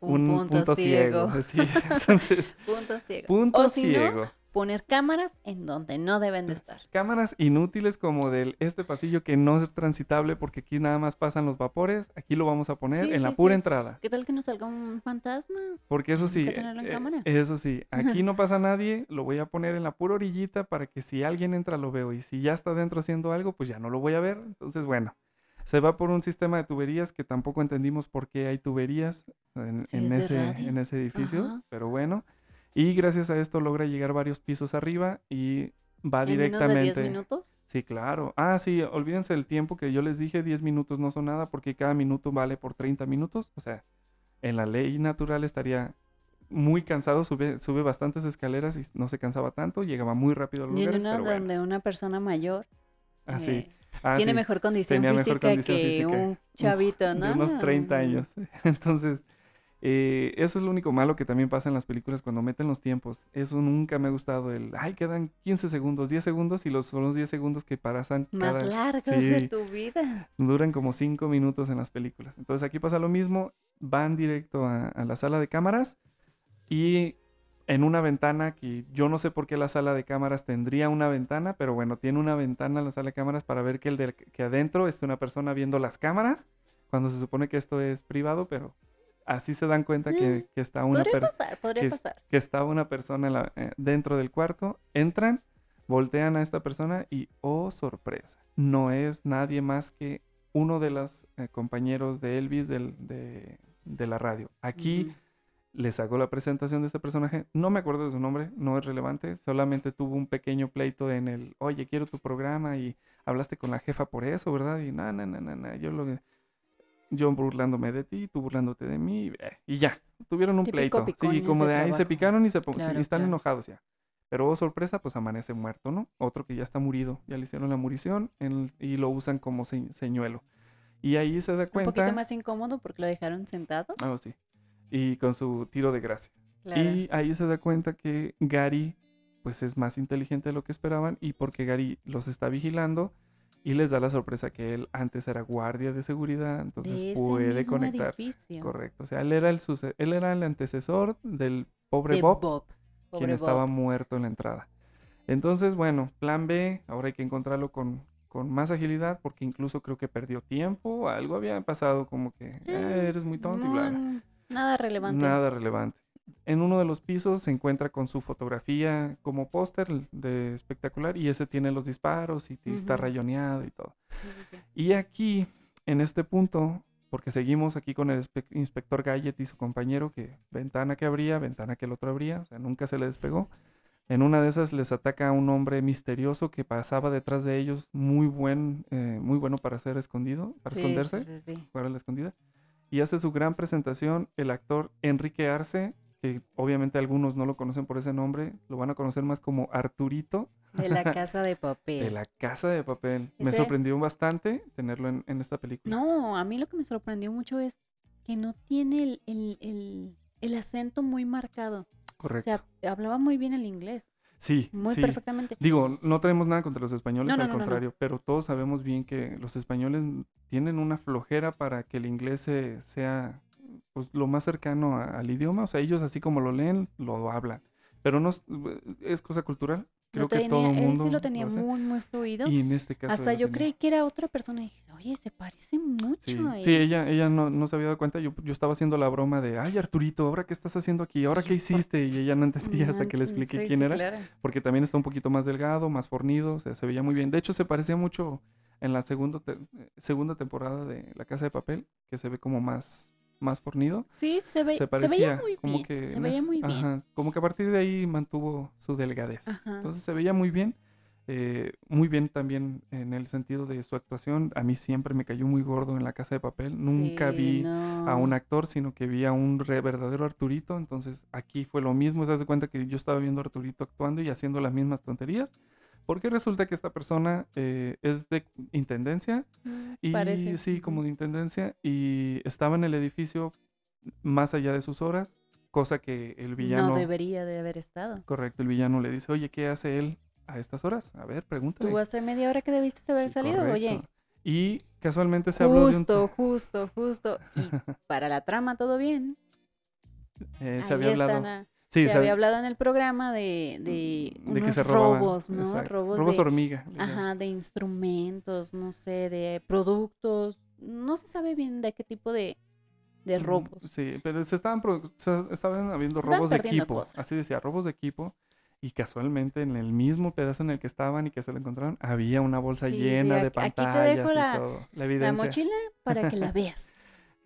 [SPEAKER 2] Un,
[SPEAKER 1] un,
[SPEAKER 2] punto, ciego.
[SPEAKER 1] Sí, entonces,
[SPEAKER 2] punto ciego.
[SPEAKER 1] punto
[SPEAKER 2] o si
[SPEAKER 1] ciego.
[SPEAKER 2] no, poner cámaras en donde no deben de estar.
[SPEAKER 1] Cámaras inútiles como del este pasillo que no es transitable porque aquí nada más pasan los vapores, aquí lo vamos a poner
[SPEAKER 2] Sí,
[SPEAKER 1] en la pura
[SPEAKER 2] sí.
[SPEAKER 1] entrada.
[SPEAKER 2] ¿Qué tal que nos salga un fantasma?
[SPEAKER 1] Porque eso sí, eh, eso sí, aquí no pasa nadie, lo voy a poner en la pura orillita para que si alguien entra lo veo y si ya está dentro haciendo algo, pues ya no lo voy a ver. Entonces, bueno, se va por un sistema de tuberías que tampoco entendimos por qué hay tuberías en,
[SPEAKER 2] es
[SPEAKER 1] ese, en ese edificio,
[SPEAKER 2] Ajá.
[SPEAKER 1] pero bueno. Y gracias a esto logra llegar varios pisos arriba y va
[SPEAKER 2] ¿En menos de 10
[SPEAKER 1] directamente.
[SPEAKER 2] minutos?
[SPEAKER 1] Sí, claro. Ah, sí, olvídense del tiempo que yo les dije, 10 minutos no son nada porque cada minuto vale por 30 minutos. O sea, en la ley natural estaría muy cansado, sube, sube bastantes escaleras y no se cansaba tanto, llegaba muy rápido a los
[SPEAKER 2] Y en
[SPEAKER 1] lugares,
[SPEAKER 2] una
[SPEAKER 1] pero bueno.
[SPEAKER 2] donde una persona mayor
[SPEAKER 1] Ah, sí.
[SPEAKER 2] eh,
[SPEAKER 1] Ah,
[SPEAKER 2] tiene
[SPEAKER 1] sí,
[SPEAKER 2] mejor condición
[SPEAKER 1] tenía mejor
[SPEAKER 2] física
[SPEAKER 1] condición
[SPEAKER 2] que
[SPEAKER 1] física.
[SPEAKER 2] un chavito, ¿no?
[SPEAKER 1] de unos 30
[SPEAKER 2] Mm.
[SPEAKER 1] años. Entonces, eh, eso es lo único malo que también pasa en las películas cuando meten los tiempos. Eso nunca me ha gustado. El, ay, quedan 15 segundos, 10 segundos y los, son los 10 segundos que pasan
[SPEAKER 2] Más
[SPEAKER 1] cada...
[SPEAKER 2] largos de tu vida.
[SPEAKER 1] duran como cinco minutos en las películas. Entonces aquí pasa lo mismo, van directo a, a la sala de cámaras y en una ventana que yo no sé por qué la sala de cámaras tendría una ventana, pero bueno, tiene una ventana la sala de cámaras para ver que, el de- que adentro está una persona viendo las cámaras, cuando se supone que esto es privado, pero así se dan cuenta que, que está una
[SPEAKER 2] Podría
[SPEAKER 1] persona
[SPEAKER 2] pasar, podría
[SPEAKER 1] que
[SPEAKER 2] pasar.
[SPEAKER 1] una persona la- eh, dentro del cuarto, entran, voltean a esta persona y, oh sorpresa, no es nadie más que uno de los eh, compañeros de Elvis del- de, de la radio. Aquí les hago la presentación de este personaje, no me acuerdo de su nombre, no es relevante, solamente tuvo un pequeño pleito en el, oye, quiero tu programa y hablaste con la jefa por eso, ¿verdad? Y no, no, no, no, no, yo lo... Yo burlándome de ti, tú burlándote de mí, eh, y ya, tuvieron un
[SPEAKER 2] Típico
[SPEAKER 1] pleito. Sí, como
[SPEAKER 2] de
[SPEAKER 1] de ahí se picaron y se están
[SPEAKER 2] claro.
[SPEAKER 1] enojados ya. Pero oh, sorpresa, pues amanece muerto, ¿no? Otro que ya está murido, ya le hicieron la murición en- y lo usan como se- señuelo. Y ahí se da
[SPEAKER 2] Un
[SPEAKER 1] cuenta.
[SPEAKER 2] poquito más incómodo porque lo dejaron sentado.
[SPEAKER 1] Ah, sí. Y con su tiro de gracia.
[SPEAKER 2] Claro.
[SPEAKER 1] Y ahí se da cuenta que Gary, pues es más inteligente de lo que esperaban y porque Gary los está vigilando y les da la sorpresa que él antes era guardia de seguridad, entonces
[SPEAKER 2] de
[SPEAKER 1] puede conectarse.
[SPEAKER 2] edificio.
[SPEAKER 1] Correcto. O sea, él era el, él era el antecesor del pobre
[SPEAKER 2] De
[SPEAKER 1] Bob,
[SPEAKER 2] Bob.
[SPEAKER 1] quien estaba muerto en la entrada. Entonces, bueno, plan B, ahora hay que encontrarlo con, con más agilidad porque incluso creo que perdió tiempo, algo había pasado como que "Ah,
[SPEAKER 2] Eh,
[SPEAKER 1] eres muy tonto y bla, bla".
[SPEAKER 2] no, Nada relevante.
[SPEAKER 1] Nada relevante. En uno de los pisos se encuentra con su fotografía como póster de espectacular y ese tiene los disparos y t- está
[SPEAKER 2] Ujú.
[SPEAKER 1] rayoneado y todo.
[SPEAKER 2] Sí, sí, sí.
[SPEAKER 1] Y aquí, en este punto, porque seguimos aquí con el inspector Gallet y su compañero, que ventana que abría, ventana que el otro abría, o sea, nunca se le despegó. En una de esas les ataca a un hombre misterioso que pasaba detrás de ellos, muy buen, eh, muy bueno para ser escondido, para esconderse, para la escondida. Y hace su gran presentación el actor Enrique Arce, que obviamente algunos no lo conocen por ese nombre, lo van a conocer más como Arturito
[SPEAKER 2] De la casa de papel.
[SPEAKER 1] de la Casa de Papel. Me sorprendió bastante tenerlo en, en esta película.
[SPEAKER 2] No, a mí lo que me sorprendió mucho es que no tiene el, el, el- el acento muy marcado. O
[SPEAKER 1] Correcto.
[SPEAKER 2] sea, hablaba muy bien el inglés,
[SPEAKER 1] sí,
[SPEAKER 2] muy
[SPEAKER 1] sí.
[SPEAKER 2] perfectamente.
[SPEAKER 1] Digo, no tenemos nada contra los españoles,
[SPEAKER 2] No, no,
[SPEAKER 1] al
[SPEAKER 2] no,
[SPEAKER 1] contrario, pero todos sabemos bien que los españoles tienen una flojera para que el inglés se- sea pues, lo más cercano a- al idioma. O sea, ellos así como lo leen, lo hablan. Pero no es, cosa cultural. Creo
[SPEAKER 2] Lo
[SPEAKER 1] que
[SPEAKER 2] tenía-
[SPEAKER 1] todo el mundo
[SPEAKER 2] él sí lo tenía
[SPEAKER 1] hace.
[SPEAKER 2] muy, muy fluido.
[SPEAKER 1] Y en este caso
[SPEAKER 2] Hasta
[SPEAKER 1] lo
[SPEAKER 2] yo
[SPEAKER 1] tenía.
[SPEAKER 2] creí que era otra persona y dije, oye, se parece mucho
[SPEAKER 1] Sí,
[SPEAKER 2] a
[SPEAKER 1] sí,
[SPEAKER 2] él".
[SPEAKER 1] ella, ella no, no se había dado cuenta. Yo, yo estaba haciendo la broma de, ay, Arturito, ¿ahora qué estás haciendo aquí? ¿Ahora qué hiciste? Y ella no entendía hasta que le expliqué
[SPEAKER 2] sí,
[SPEAKER 1] quién
[SPEAKER 2] sí,
[SPEAKER 1] era.
[SPEAKER 2] claro.
[SPEAKER 1] Porque también está un poquito más delgado, más fornido, o sea, se veía muy bien. De hecho, se parecía mucho en la segundo te- segunda temporada de La Casa de Papel, que se ve como más, más fornido.
[SPEAKER 2] Sí, se, ve,
[SPEAKER 1] Se
[SPEAKER 2] se
[SPEAKER 1] parecía
[SPEAKER 2] veía muy
[SPEAKER 1] como
[SPEAKER 2] bien.
[SPEAKER 1] que
[SPEAKER 2] se veía muy bien.
[SPEAKER 1] ajá, como que a partir de ahí mantuvo su delgadez.
[SPEAKER 2] Ajá.
[SPEAKER 1] Entonces se veía muy bien. eh, muy bien también en el sentido de su actuación. A mí siempre me cayó muy gordo en La Casa de Papel. Nunca
[SPEAKER 2] Sí,
[SPEAKER 1] vi a un
[SPEAKER 2] no.
[SPEAKER 1] actor, sino que vi a un re- verdadero Arturito. Entonces aquí fue lo mismo. Se hace cuenta que yo estaba viendo a Arturito actuando y haciendo las mismas tonterías. Porque resulta que esta persona eh, es de intendencia.
[SPEAKER 2] Mm,
[SPEAKER 1] Y
[SPEAKER 2] Parece.
[SPEAKER 1] sí, como de intendencia. Y estaba en el edificio más allá de sus horas. Cosa que el villano...
[SPEAKER 2] No debería de haber estado.
[SPEAKER 1] Correcto, el villano le dice, oye, ¿qué hace él a estas horas? A ver, pregúntale.
[SPEAKER 2] Tú hace media hora que debiste haber
[SPEAKER 1] Sí,
[SPEAKER 2] salido, oye.
[SPEAKER 1] Y casualmente se habló de un...
[SPEAKER 2] Justo, justo, justo. Y para la trama todo bien.
[SPEAKER 1] eh, se había hablado...
[SPEAKER 2] están, ah,
[SPEAKER 1] Sí,
[SPEAKER 2] se había
[SPEAKER 1] hab-
[SPEAKER 2] hablado en el programa de, de,
[SPEAKER 1] de que
[SPEAKER 2] unos
[SPEAKER 1] se robaban.
[SPEAKER 2] robos, ¿no?
[SPEAKER 1] exacto,
[SPEAKER 2] Robos, de,
[SPEAKER 1] hormiga.
[SPEAKER 2] ajá, de instrumentos, no sé, de productos. No se sabe bien de qué tipo de, de
[SPEAKER 1] Mm,
[SPEAKER 2] robos.
[SPEAKER 1] Sí, pero se estaban, se estaban habiendo
[SPEAKER 2] Estaban
[SPEAKER 1] robos de equipo.
[SPEAKER 2] cosas.
[SPEAKER 1] Así decía, robos de equipo. Y casualmente en el mismo pedazo en el que estaban y que se lo encontraron, había una bolsa
[SPEAKER 2] Sí, sí,
[SPEAKER 1] llena de
[SPEAKER 2] aquí te
[SPEAKER 1] pantallas
[SPEAKER 2] dejo
[SPEAKER 1] y todo. La
[SPEAKER 2] mochila para que la veas.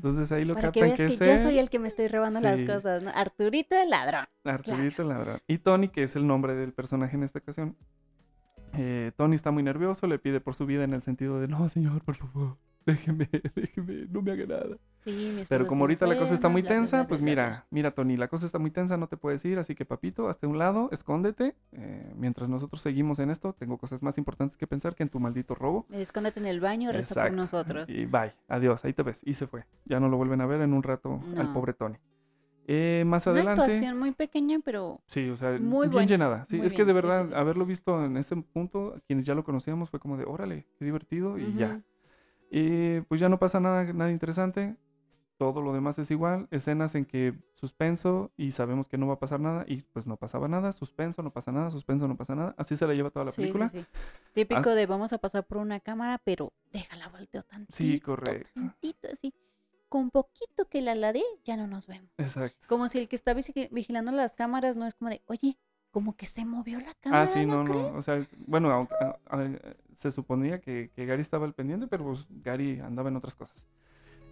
[SPEAKER 1] Entonces ahí lo
[SPEAKER 2] para que
[SPEAKER 1] captan que
[SPEAKER 2] que,
[SPEAKER 1] es
[SPEAKER 2] yo
[SPEAKER 1] él,
[SPEAKER 2] soy el que me estoy robando las cosas. ¿no? Arturito el ladrón.
[SPEAKER 1] Arturito el ladrón. Y Tony, que es el nombre del personaje en esta ocasión. eh, Tony está muy nervioso, le pide por su vida en el sentido de, no, señor, por favor, déjeme, déjeme, no me haga nada.
[SPEAKER 2] Sí, mi
[SPEAKER 1] Pero como ahorita la cosa está muy
[SPEAKER 2] bla,
[SPEAKER 1] tensa,
[SPEAKER 2] bla,
[SPEAKER 1] pues
[SPEAKER 2] bla,
[SPEAKER 1] mira, mira Tony, la cosa está muy tensa, no te puedes ir, así que papito, hasta un lado, escóndete. eh, mientras nosotros seguimos en esto, tengo cosas más importantes que pensar que en tu maldito robo.
[SPEAKER 2] Escóndete en el baño, reza por
[SPEAKER 1] Exacto.
[SPEAKER 2] nosotros.
[SPEAKER 1] Y bye, adiós, ahí te ves. Y se fue. Ya no lo vuelven a ver en un rato al
[SPEAKER 2] No.
[SPEAKER 1] pobre Tony. Eh, más
[SPEAKER 2] Una
[SPEAKER 1] adelante.
[SPEAKER 2] actuación muy pequeña, pero
[SPEAKER 1] Sí, o sea,
[SPEAKER 2] Muy
[SPEAKER 1] bien
[SPEAKER 2] buena,
[SPEAKER 1] llenada. Sí,
[SPEAKER 2] muy
[SPEAKER 1] es que de
[SPEAKER 2] bien, sí, sí,
[SPEAKER 1] verdad, haberlo visto en ese punto, quienes ya lo conocíamos, fue como de, órale, qué divertido y ya. Y pues ya no pasa nada, nada interesante. Todo lo demás es igual. Escenas en que suspenso y sabemos que no va a pasar nada y pues no pasaba nada. Suspenso, no pasa nada. Suspenso, no pasa nada. Así se la lleva toda la
[SPEAKER 2] sí,
[SPEAKER 1] película.
[SPEAKER 2] sí, sí. Típico
[SPEAKER 1] Hasta-
[SPEAKER 2] de vamos a pasar por una cámara, pero déjala volteo tantito.
[SPEAKER 1] Sí, correcto.
[SPEAKER 2] Tantito, así. Con poquito que la ladé, ya no nos vemos.
[SPEAKER 1] Exacto.
[SPEAKER 2] Como si el que está vigilando las cámaras no es como de, oye, como que se movió la cámara.
[SPEAKER 1] Ah, sí, no,
[SPEAKER 2] ¿no?
[SPEAKER 1] O sea, bueno, a- a- se suponía que, que Gary estaba al pendiente, pero pues Gary andaba en otras cosas.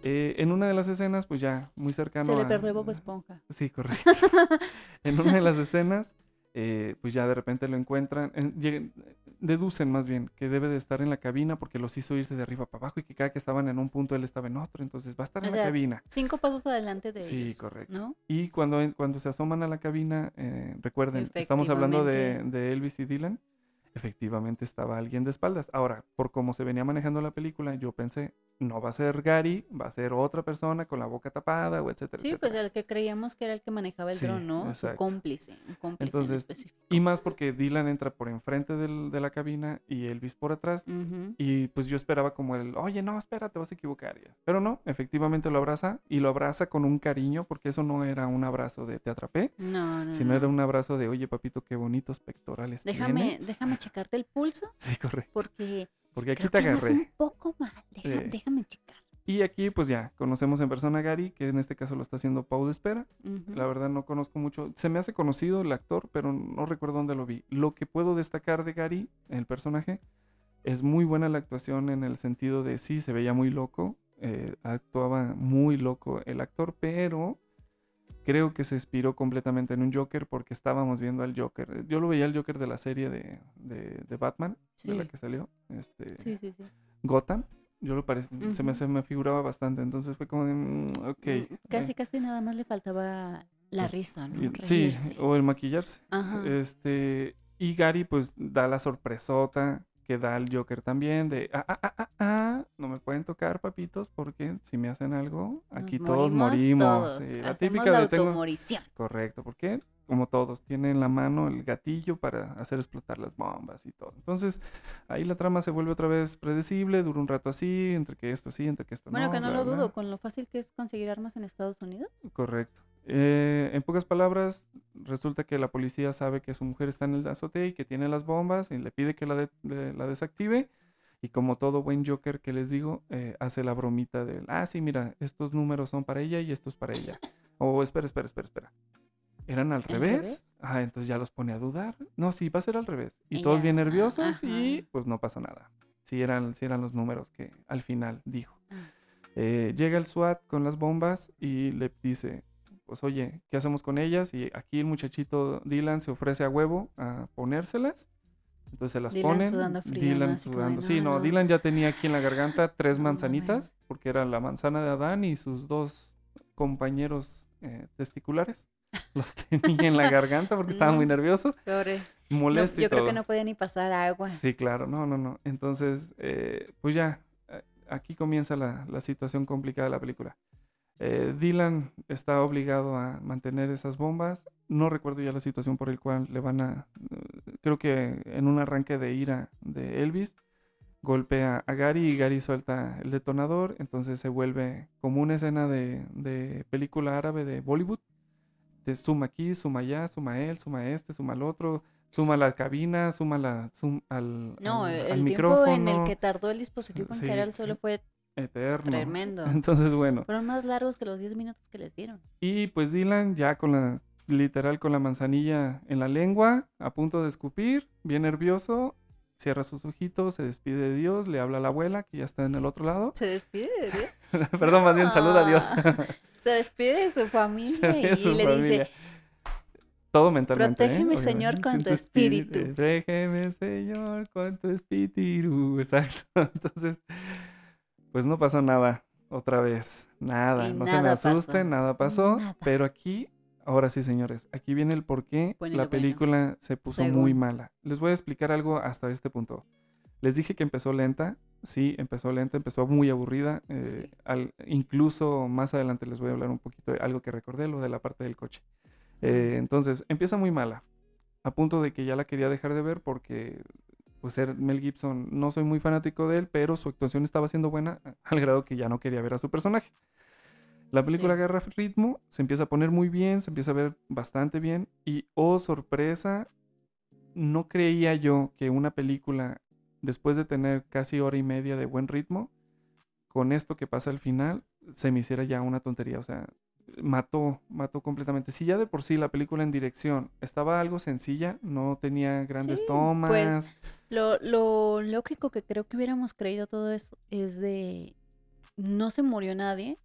[SPEAKER 1] Eh, en una de las escenas, pues ya muy cercano
[SPEAKER 2] Se le perdió Bob Esponja.
[SPEAKER 1] Sí, correcto. en una de las escenas, eh, pues ya de repente lo encuentran, en- lleguen- deducen más bien que debe de estar en la cabina porque los hizo irse de arriba para abajo y que cada que estaban en un punto él estaba en otro, entonces va a estar
[SPEAKER 2] O
[SPEAKER 1] en la cabina.
[SPEAKER 2] Cinco pasos adelante de
[SPEAKER 1] Sí,
[SPEAKER 2] ellos.
[SPEAKER 1] correcto.
[SPEAKER 2] ¿No?
[SPEAKER 1] Y cuando, cuando se asoman a la cabina, eh, recuerden, estamos hablando de, de Elvis y Dylan, efectivamente estaba alguien de espaldas. Ahora, por cómo se venía manejando la película, yo pensé, no va a ser Gary, va a ser otra persona con la boca tapada o etcétera,
[SPEAKER 2] Sí, pues el que creíamos que era el que manejaba el
[SPEAKER 1] Sí,
[SPEAKER 2] dron, ¿no? Su cómplice, un cómplice
[SPEAKER 1] Entonces,
[SPEAKER 2] en específico.
[SPEAKER 1] Y más porque Dylan entra por enfrente del- de la cabina y Elvis por atrás. Y pues yo esperaba como el, oye, no, espera, te vas a equivocar. Pero no, efectivamente lo abraza y lo abraza con un cariño porque eso no era un abrazo de te atrapé,
[SPEAKER 2] No, no,
[SPEAKER 1] sino era un abrazo de, oye, papito, qué bonitos pectorales
[SPEAKER 2] Déjame,
[SPEAKER 1] tienes".
[SPEAKER 2] déjame checarte el pulso
[SPEAKER 1] Sí, correcto.
[SPEAKER 2] porque
[SPEAKER 1] Porque aquí
[SPEAKER 2] creo
[SPEAKER 1] te
[SPEAKER 2] que vas un
[SPEAKER 1] agarré.
[SPEAKER 2] poco mal.
[SPEAKER 1] Sí.
[SPEAKER 2] Déjame checar.
[SPEAKER 1] Y aquí pues ya, conocemos en persona a Gary, que en este caso lo está haciendo Pau de Espera. La verdad no conozco mucho. Se me hace conocido el actor, pero no recuerdo dónde lo vi. Lo que puedo destacar de Gary, el personaje, es muy buena la actuación en el sentido de sí, se veía muy loco. eh, actuaba muy loco el actor, pero creo que se inspiró completamente en un Joker porque estábamos viendo al Joker. Yo lo veía al Joker de la serie de, de, de Batman, de la que salió, este,
[SPEAKER 2] Sí, sí, sí.
[SPEAKER 1] Gotham. Yo lo parec- se, me, se me figuraba bastante, entonces fue como de, mm, ok.
[SPEAKER 2] Mm, Casi,
[SPEAKER 1] eh,
[SPEAKER 2] casi nada más le faltaba la
[SPEAKER 1] pues,
[SPEAKER 2] risa, ¿no?
[SPEAKER 1] y- sí, o el maquillarse.
[SPEAKER 2] Ajá.
[SPEAKER 1] Este, y Gary pues da la sorpresota que da el Joker también de, ah, ah, ah, ah, ah, no me pueden tocar papitos porque si me hacen algo, aquí todos morimos. la típica de tengo... Correcto, porque como todos, tienen en la mano el gatillo para hacer explotar las bombas y todo. Entonces, ahí la trama se vuelve otra vez predecible, dura un rato así, entre que esto sí, entre que esto
[SPEAKER 2] Bueno,
[SPEAKER 1] no.
[SPEAKER 2] que no lo dudo, con lo fácil que es conseguir armas en Estados Unidos.
[SPEAKER 1] Correcto. Eh, en pocas palabras, resulta que la policía sabe que su mujer está en el azote y que tiene las bombas y le pide que la, de- de- la desactive. Y como todo buen Joker que les digo, eh, hace la bromita del, ah, sí, mira, estos números son para ella y estos para ella. O espera, espera, espera, espera. ¿Eran al
[SPEAKER 2] ¿Al
[SPEAKER 1] revés?
[SPEAKER 2] revés?
[SPEAKER 1] Ah, entonces ya los pone a dudar. No, sí, va a ser al revés. Y todos bien
[SPEAKER 2] ah,
[SPEAKER 1] nerviosos y pues no pasa nada. Sí eran, sí eran los números que al final dijo.
[SPEAKER 2] Ah.
[SPEAKER 1] Eh, llega el SWAT con las bombas y le dice, pues oye, ¿qué hacemos con ellas? Y aquí el muchachito Dylan se ofrece a huevo a ponérselas. Entonces se las
[SPEAKER 2] Dylan
[SPEAKER 1] ponen.
[SPEAKER 2] sudando frío,
[SPEAKER 1] Dylan sudando. Sí,
[SPEAKER 2] "No,
[SPEAKER 1] no,
[SPEAKER 2] no".
[SPEAKER 1] Dylan ya tenía aquí en la garganta tres
[SPEAKER 2] No
[SPEAKER 1] manzanitas, porque era la manzana de Adán y sus dos compañeros eh, testiculares. Los tenía en la garganta porque estaba muy
[SPEAKER 2] No.
[SPEAKER 1] nervioso,
[SPEAKER 2] Pobre. No,
[SPEAKER 1] molesto y
[SPEAKER 2] yo creo que
[SPEAKER 1] todo.
[SPEAKER 2] no podía ni pasar agua.
[SPEAKER 1] Sí, claro, no, no, no. Entonces, eh, pues ya, eh, aquí comienza la, la situación complicada de la película. Eh, Dylan está obligado a mantener esas bombas. No recuerdo ya la situación por el cual le van a, eh, creo que en un arranque de ira de Elvis, golpea a Gary y Gary suelta el detonador. Entonces se vuelve como una escena de, de película árabe de Bollywood. Te suma aquí, suma allá, suma él, suma este, suma el otro, suma la cabina, suma la, sum- al,
[SPEAKER 2] No,
[SPEAKER 1] al-
[SPEAKER 2] el
[SPEAKER 1] al
[SPEAKER 2] tiempo en el que tardó el dispositivo en
[SPEAKER 1] Sí.
[SPEAKER 2] caer al suelo fue
[SPEAKER 1] eterno.
[SPEAKER 2] tremendo.
[SPEAKER 1] Entonces, bueno.
[SPEAKER 2] Fueron más largos que los 10 minutos que les dieron.
[SPEAKER 1] Y pues Dylan ya con la, literal con la manzanilla en la lengua, a punto de escupir, bien nervioso, cierra sus ojitos, se despide de Dios, le habla a la abuela que ya está en el otro lado.
[SPEAKER 2] Se despide de Dios.
[SPEAKER 1] Perdón, más bien saluda a Dios.
[SPEAKER 2] Se despide de su familia y
[SPEAKER 1] su
[SPEAKER 2] le
[SPEAKER 1] familia.
[SPEAKER 2] dice,
[SPEAKER 1] Todo mentalmente. ¿eh?
[SPEAKER 2] "Protégeme. Señor, con tu
[SPEAKER 1] espíritu.
[SPEAKER 2] espíritu".
[SPEAKER 1] Protégeme, Señor, con tu espíritu. Exacto. Entonces, pues no pasó nada otra vez. Nada.
[SPEAKER 2] Y
[SPEAKER 1] no se me asusten, nada pasó.
[SPEAKER 2] Nada.
[SPEAKER 1] Pero aquí, ahora sí, señores, aquí viene el por qué la
[SPEAKER 2] bueno.
[SPEAKER 1] película se puso muy mala. Les voy a explicar algo hasta este punto. Les dije que empezó lenta. Sí, empezó lenta, empezó muy aburrida. eh,
[SPEAKER 2] Sí.
[SPEAKER 1] al- incluso más adelante les voy a hablar un poquito de algo que recordé, lo de la parte del coche. Eh, entonces, empieza muy mala. A punto de que ya la quería dejar de ver porque, pues, ser Mel Gibson, no soy muy fanático de él, pero su actuación estaba siendo buena al grado que ya no quería ver a su personaje. La película
[SPEAKER 2] Sí.
[SPEAKER 1] agarra ritmo, se empieza a poner muy bien, se empieza a ver bastante bien y, oh sorpresa, no creía yo que una película, después de tener casi hora y media de buen ritmo, con esto que pasa al final, se me hiciera ya una tontería. O sea, mató, mató completamente. Si ya de por sí la película en dirección estaba algo sencilla, no tenía grandes
[SPEAKER 2] Sí,
[SPEAKER 1] tomas.
[SPEAKER 2] pues, Lo, lo lógico que creo que hubiéramos creído todo eso es de no se murió nadie.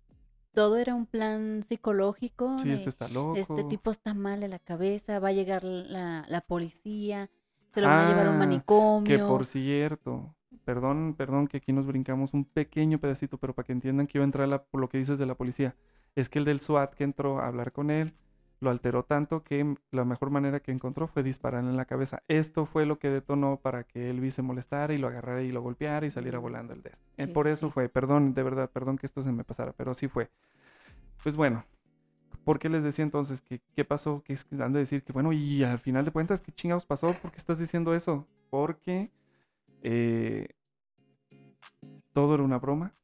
[SPEAKER 2] Todo era un plan psicológico.
[SPEAKER 1] sí,
[SPEAKER 2] de,
[SPEAKER 1] este está loco.
[SPEAKER 2] este tipo está mal de la cabeza, va a llegar la, la policía, se lo van a llevar a un
[SPEAKER 1] Ah,
[SPEAKER 2] manicomio.
[SPEAKER 1] Que por cierto, perdón, perdón que aquí nos brincamos un pequeño pedacito, pero para que entiendan que iba a entrar la- por lo que dices de la policía. Es que el del SWAT que entró a hablar con él lo alteró tanto que la mejor manera que encontró fue dispararle en la cabeza. Esto fue lo que detonó para que Elvis se molestara y lo agarrara y lo golpeara y saliera volando el de este. Eh,
[SPEAKER 2] Sí,
[SPEAKER 1] por
[SPEAKER 2] sí,
[SPEAKER 1] eso
[SPEAKER 2] sí.
[SPEAKER 1] fue, perdón, de verdad, perdón que esto se me pasara, pero sí fue. Pues bueno, ¿por qué les decía entonces que qué pasó? Que es que han de decir que bueno, y al final de cuentas, ¿qué chingados pasó? ¿Por qué estás diciendo eso? Porque eh, todo era una broma.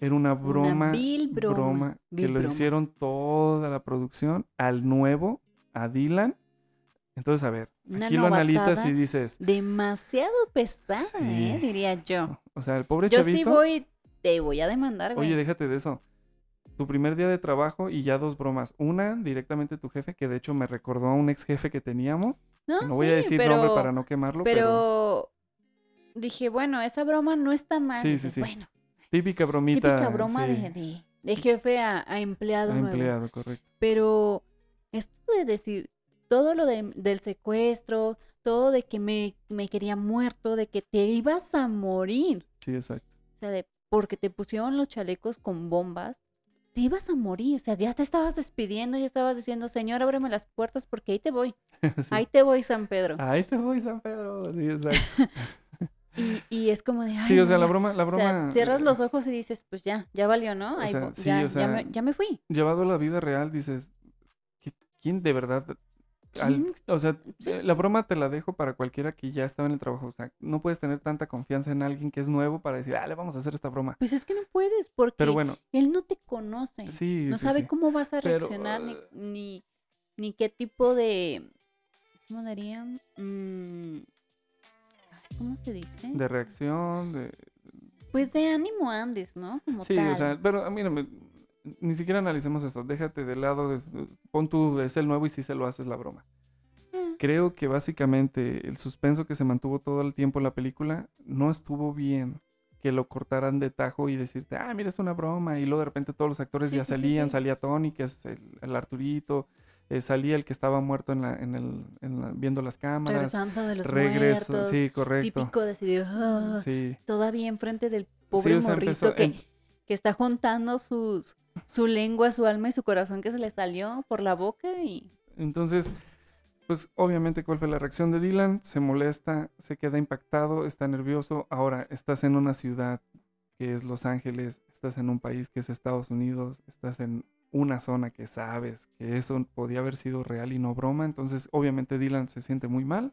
[SPEAKER 1] Era una broma,
[SPEAKER 2] vil broma,
[SPEAKER 1] que
[SPEAKER 2] vil
[SPEAKER 1] lo
[SPEAKER 2] broma.
[SPEAKER 1] hicieron toda la producción al nuevo, a Dylan. Entonces, a ver,
[SPEAKER 2] Una
[SPEAKER 1] aquí lo analitas y dices,
[SPEAKER 2] Demasiado pesada, ¿eh?
[SPEAKER 1] Sí.
[SPEAKER 2] diría yo.
[SPEAKER 1] o sea, el pobre
[SPEAKER 2] Yo sí
[SPEAKER 1] chavito.
[SPEAKER 2] voy, te voy a demandar, güey.
[SPEAKER 1] Oye, déjate de eso. Tu primer día de trabajo y ya dos bromas. Una, directamente tu jefe, que de hecho me recordó a un ex jefe que teníamos.
[SPEAKER 2] no,
[SPEAKER 1] que no voy a
[SPEAKER 2] sí,
[SPEAKER 1] decir
[SPEAKER 2] pero,
[SPEAKER 1] nombre para no quemarlo, pero,
[SPEAKER 2] pero dije, bueno, esa broma no está mal.
[SPEAKER 1] Sí,
[SPEAKER 2] Dices,
[SPEAKER 1] sí, sí.
[SPEAKER 2] Bueno,
[SPEAKER 1] Típica bromita.
[SPEAKER 2] típica broma
[SPEAKER 1] sí,
[SPEAKER 2] de, de- de jefe a, a empleado
[SPEAKER 1] a
[SPEAKER 2] nuevo.
[SPEAKER 1] empleado, correcto.
[SPEAKER 2] Pero esto de decir todo lo de- del secuestro, todo de que me, me quería muerto, de que te ibas a morir,
[SPEAKER 1] Sí, exacto.
[SPEAKER 2] o sea, de porque te pusieron los chalecos con bombas, te ibas a morir, o sea, ya te estabas despidiendo, ya estabas diciendo, señor, ábreme las puertas porque ahí te voy,
[SPEAKER 1] Sí.
[SPEAKER 2] ahí te voy, San Pedro.
[SPEAKER 1] Ahí te voy, San Pedro. Sí, exacto.
[SPEAKER 2] Y, y es como de, ay,
[SPEAKER 1] Sí, o
[SPEAKER 2] no,
[SPEAKER 1] sea, la
[SPEAKER 2] ya".
[SPEAKER 1] broma, la
[SPEAKER 2] O sea,
[SPEAKER 1] broma.
[SPEAKER 2] cierras
[SPEAKER 1] eh,
[SPEAKER 2] los ojos y dices, pues ya, ya valió, ¿no?
[SPEAKER 1] O
[SPEAKER 2] Ahí
[SPEAKER 1] sea, sí,
[SPEAKER 2] ya,
[SPEAKER 1] o
[SPEAKER 2] ya me, ya me fui.
[SPEAKER 1] Llevado a la vida real, dices, "¿Qui- ¿quién de verdad? o sea, eh, la broma te la dejo para cualquiera que ya estaba en el trabajo. O sea, no puedes tener tanta confianza en alguien que es nuevo para decir, ah, le vamos a hacer esta broma.
[SPEAKER 2] Pues es que no puedes, porque
[SPEAKER 1] Pero bueno,
[SPEAKER 2] él no te conoce.
[SPEAKER 1] sí,
[SPEAKER 2] no
[SPEAKER 1] sí,
[SPEAKER 2] sabe
[SPEAKER 1] sí.
[SPEAKER 2] cómo vas a
[SPEAKER 1] Pero,
[SPEAKER 2] reaccionar ni,
[SPEAKER 1] eh,
[SPEAKER 2] ni, ni qué tipo de ¿cómo dirían? Mm, ¿cómo se dice?
[SPEAKER 1] De reacción, de...
[SPEAKER 2] Pues de ánimo andes, ¿no? Como
[SPEAKER 1] Sí,
[SPEAKER 2] tal.
[SPEAKER 1] o sea, pero ah, mírame, ni siquiera analicemos eso. Déjate de lado, de- pon tú, es el nuevo y si se lo haces la broma.
[SPEAKER 2] Eh,
[SPEAKER 1] Creo que básicamente el suspenso que se mantuvo todo el tiempo en la película no estuvo bien que lo cortaran de tajo y decirte, ah, mira, es una broma. Y luego de repente todos los actores
[SPEAKER 2] Sí,
[SPEAKER 1] ya
[SPEAKER 2] sí,
[SPEAKER 1] salían,
[SPEAKER 2] sí.
[SPEAKER 1] salía Tony, que es el, el Arturito, eh, salía el que estaba muerto en la, en el, en la- viendo las cámaras.
[SPEAKER 2] regresando de los
[SPEAKER 1] Regreso,
[SPEAKER 2] muertos.
[SPEAKER 1] sí, correcto.
[SPEAKER 2] Típico de así de, "Ah",
[SPEAKER 1] Sí,
[SPEAKER 2] todavía enfrente del
[SPEAKER 1] Sí,
[SPEAKER 2] pobre
[SPEAKER 1] o sea,
[SPEAKER 2] morrito
[SPEAKER 1] empezó-
[SPEAKER 2] que, que está juntando sus su lengua, su alma y su corazón que se le salió por la boca y
[SPEAKER 1] Entonces, pues obviamente, ¿cuál fue la reacción de Dylan? Se molesta, se queda impactado, está nervioso. Ahora, estás en una ciudad que es Los Ángeles, estás en un país que es Estados Unidos, estás en una zona que sabes que eso podía haber sido real y no broma. Entonces, obviamente, Dylan se siente muy mal.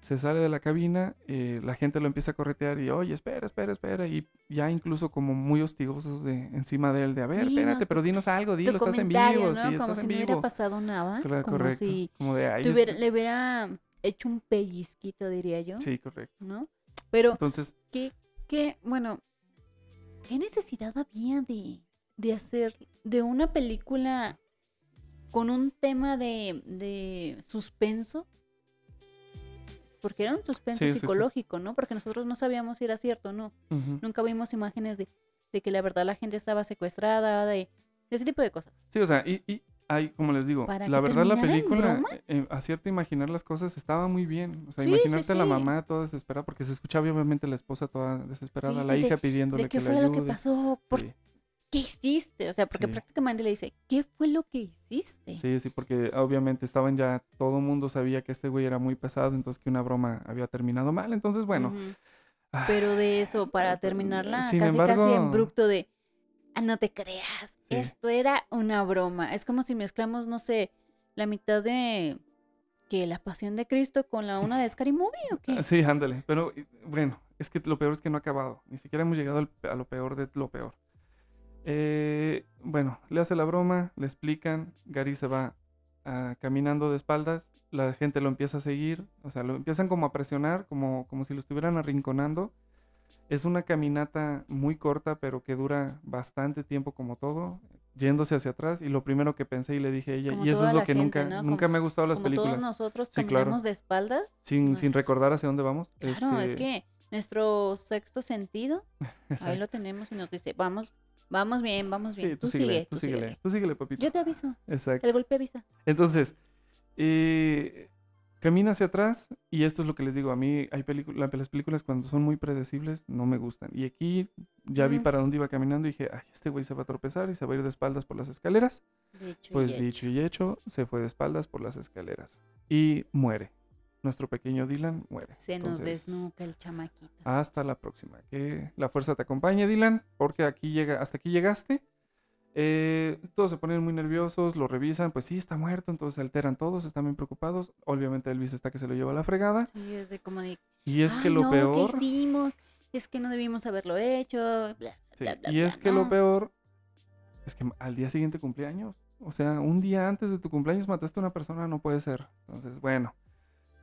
[SPEAKER 1] Se sale de la cabina, eh, la gente lo empieza a corretear y, oye, espera, espera, espera. Y ya incluso como muy hostigosos de encima de él, de, a ver,
[SPEAKER 2] Dinos
[SPEAKER 1] espérate, pero dinos algo, dilo, estás en vivo,
[SPEAKER 2] ¿no?
[SPEAKER 1] sí,
[SPEAKER 2] como
[SPEAKER 1] estás
[SPEAKER 2] si
[SPEAKER 1] en
[SPEAKER 2] no hubiera
[SPEAKER 1] vivo.
[SPEAKER 2] pasado nada,
[SPEAKER 1] Claro,
[SPEAKER 2] como
[SPEAKER 1] correcto.
[SPEAKER 2] si
[SPEAKER 1] Como de ahí.
[SPEAKER 2] hubiera- le hubiera hecho un pellizquito, diría yo,
[SPEAKER 1] Sí, correcto.
[SPEAKER 2] ¿no? Pero
[SPEAKER 1] Entonces,
[SPEAKER 2] ¿qué, qué, bueno, qué necesidad había de, de hacer de una película con un tema de, de suspenso? Porque era un suspenso
[SPEAKER 1] Sí, sí, sí.
[SPEAKER 2] psicológico, ¿no? Porque nosotros no sabíamos si era cierto o no. Nunca vimos imágenes de, de que la verdad la gente estaba secuestrada, de, de ese tipo de cosas.
[SPEAKER 1] sí, o sea, y, y hay, como les digo,
[SPEAKER 2] ¿Para
[SPEAKER 1] la
[SPEAKER 2] que
[SPEAKER 1] verdad la película,
[SPEAKER 2] broma?
[SPEAKER 1] eh, hacerte imaginar las cosas estaba muy bien. O sea,
[SPEAKER 2] Sí, sí,
[SPEAKER 1] imaginarte a la mamá toda desesperada, porque se escuchaba obviamente la esposa toda desesperada, la
[SPEAKER 2] sí, de-
[SPEAKER 1] hija pidiéndole
[SPEAKER 2] ¿De qué
[SPEAKER 1] que
[SPEAKER 2] fue
[SPEAKER 1] le
[SPEAKER 2] lo que
[SPEAKER 1] ayude.
[SPEAKER 2] pasó? ¿Por qué hiciste? O sea, porque
[SPEAKER 1] Sí.
[SPEAKER 2] prácticamente le dice, ¿qué fue lo que hiciste?
[SPEAKER 1] sí, sí, porque obviamente estaban ya, todo el mundo sabía que este güey era muy pesado, entonces que una broma había terminado mal. Entonces, bueno, ah,
[SPEAKER 2] Pero de eso, para
[SPEAKER 1] pero,
[SPEAKER 2] terminarla,
[SPEAKER 1] sin
[SPEAKER 2] casi casi
[SPEAKER 1] embargo-
[SPEAKER 2] en bruto de, ah, no te creas,
[SPEAKER 1] Sí.
[SPEAKER 2] esto era una broma. Es como si mezclamos, no sé, la mitad de que la pasión de Cristo con la una de Scary Movie o qué.
[SPEAKER 1] ah, sí, ándale. Pero bueno, es que lo peor es que no ha acabado. Ni siquiera hemos llegado a lo peor de lo peor. Eh, bueno, le hace la broma, le explican, Gary se va ah, caminando de espaldas, la gente lo empieza a seguir, o sea, lo empiezan como a presionar, como, como si lo estuvieran arrinconando. Es una caminata muy corta, pero que dura bastante tiempo como todo, yéndose hacia atrás. Y lo primero que pensé y le dije a ella,
[SPEAKER 2] Como
[SPEAKER 1] y eso es lo que
[SPEAKER 2] gente,
[SPEAKER 1] nunca,
[SPEAKER 2] ¿no?
[SPEAKER 1] nunca me ha gustado las
[SPEAKER 2] como todos
[SPEAKER 1] películas,
[SPEAKER 2] nosotros
[SPEAKER 1] Sí, claro.
[SPEAKER 2] de espaldas.
[SPEAKER 1] sin, sin
[SPEAKER 2] es-
[SPEAKER 1] recordar hacia dónde vamos.
[SPEAKER 2] Claro, es
[SPEAKER 1] este,
[SPEAKER 2] que nuestro sexto sentido, ahí lo tenemos y nos dice, vamos, vamos bien, vamos bien.
[SPEAKER 1] Sí,
[SPEAKER 2] tú,
[SPEAKER 1] síguele,
[SPEAKER 2] sigue,
[SPEAKER 1] tú
[SPEAKER 2] tú
[SPEAKER 1] síguele,
[SPEAKER 2] síguele.
[SPEAKER 1] tú síguele, papito.
[SPEAKER 2] Yo te aviso,
[SPEAKER 1] Exacto.
[SPEAKER 2] el golpe avisa.
[SPEAKER 1] Entonces, eh, camina hacia atrás y esto es lo que les digo, a mí hay películas, las películas cuando son muy predecibles no me gustan. Y aquí ya vi
[SPEAKER 2] Mm.
[SPEAKER 1] para dónde iba caminando y dije, ay, este güey se va a tropezar y se va a ir de espaldas por las escaleras.
[SPEAKER 2] De hecho, y
[SPEAKER 1] Pues
[SPEAKER 2] hecho.
[SPEAKER 1] dicho y hecho, se fue de espaldas por las escaleras y muere. Nuestro pequeño Dylan muere.
[SPEAKER 2] Se nos desnuca el chamaquito.
[SPEAKER 1] Hasta la próxima. Que la fuerza te acompañe, Dylan, porque aquí llega, hasta aquí llegaste. Eh, todos se ponen muy nerviosos, lo revisan, pues sí, está muerto, entonces se alteran todos, están bien preocupados. Obviamente Elvis está que se lo lleva a la fregada.
[SPEAKER 2] Sí, es de como de,
[SPEAKER 1] Y es que
[SPEAKER 2] "Ay,
[SPEAKER 1] lo
[SPEAKER 2] no,
[SPEAKER 1] peor,
[SPEAKER 2] ¿qué hicimos? Es que no debimos haberlo hecho. bla,
[SPEAKER 1] sí,
[SPEAKER 2] bla, bla,
[SPEAKER 1] y
[SPEAKER 2] bla".
[SPEAKER 1] es que lo peor es que al día siguiente cumpleaños. O sea, un día antes de tu cumpleaños mataste a una persona, no puede ser. Entonces, bueno,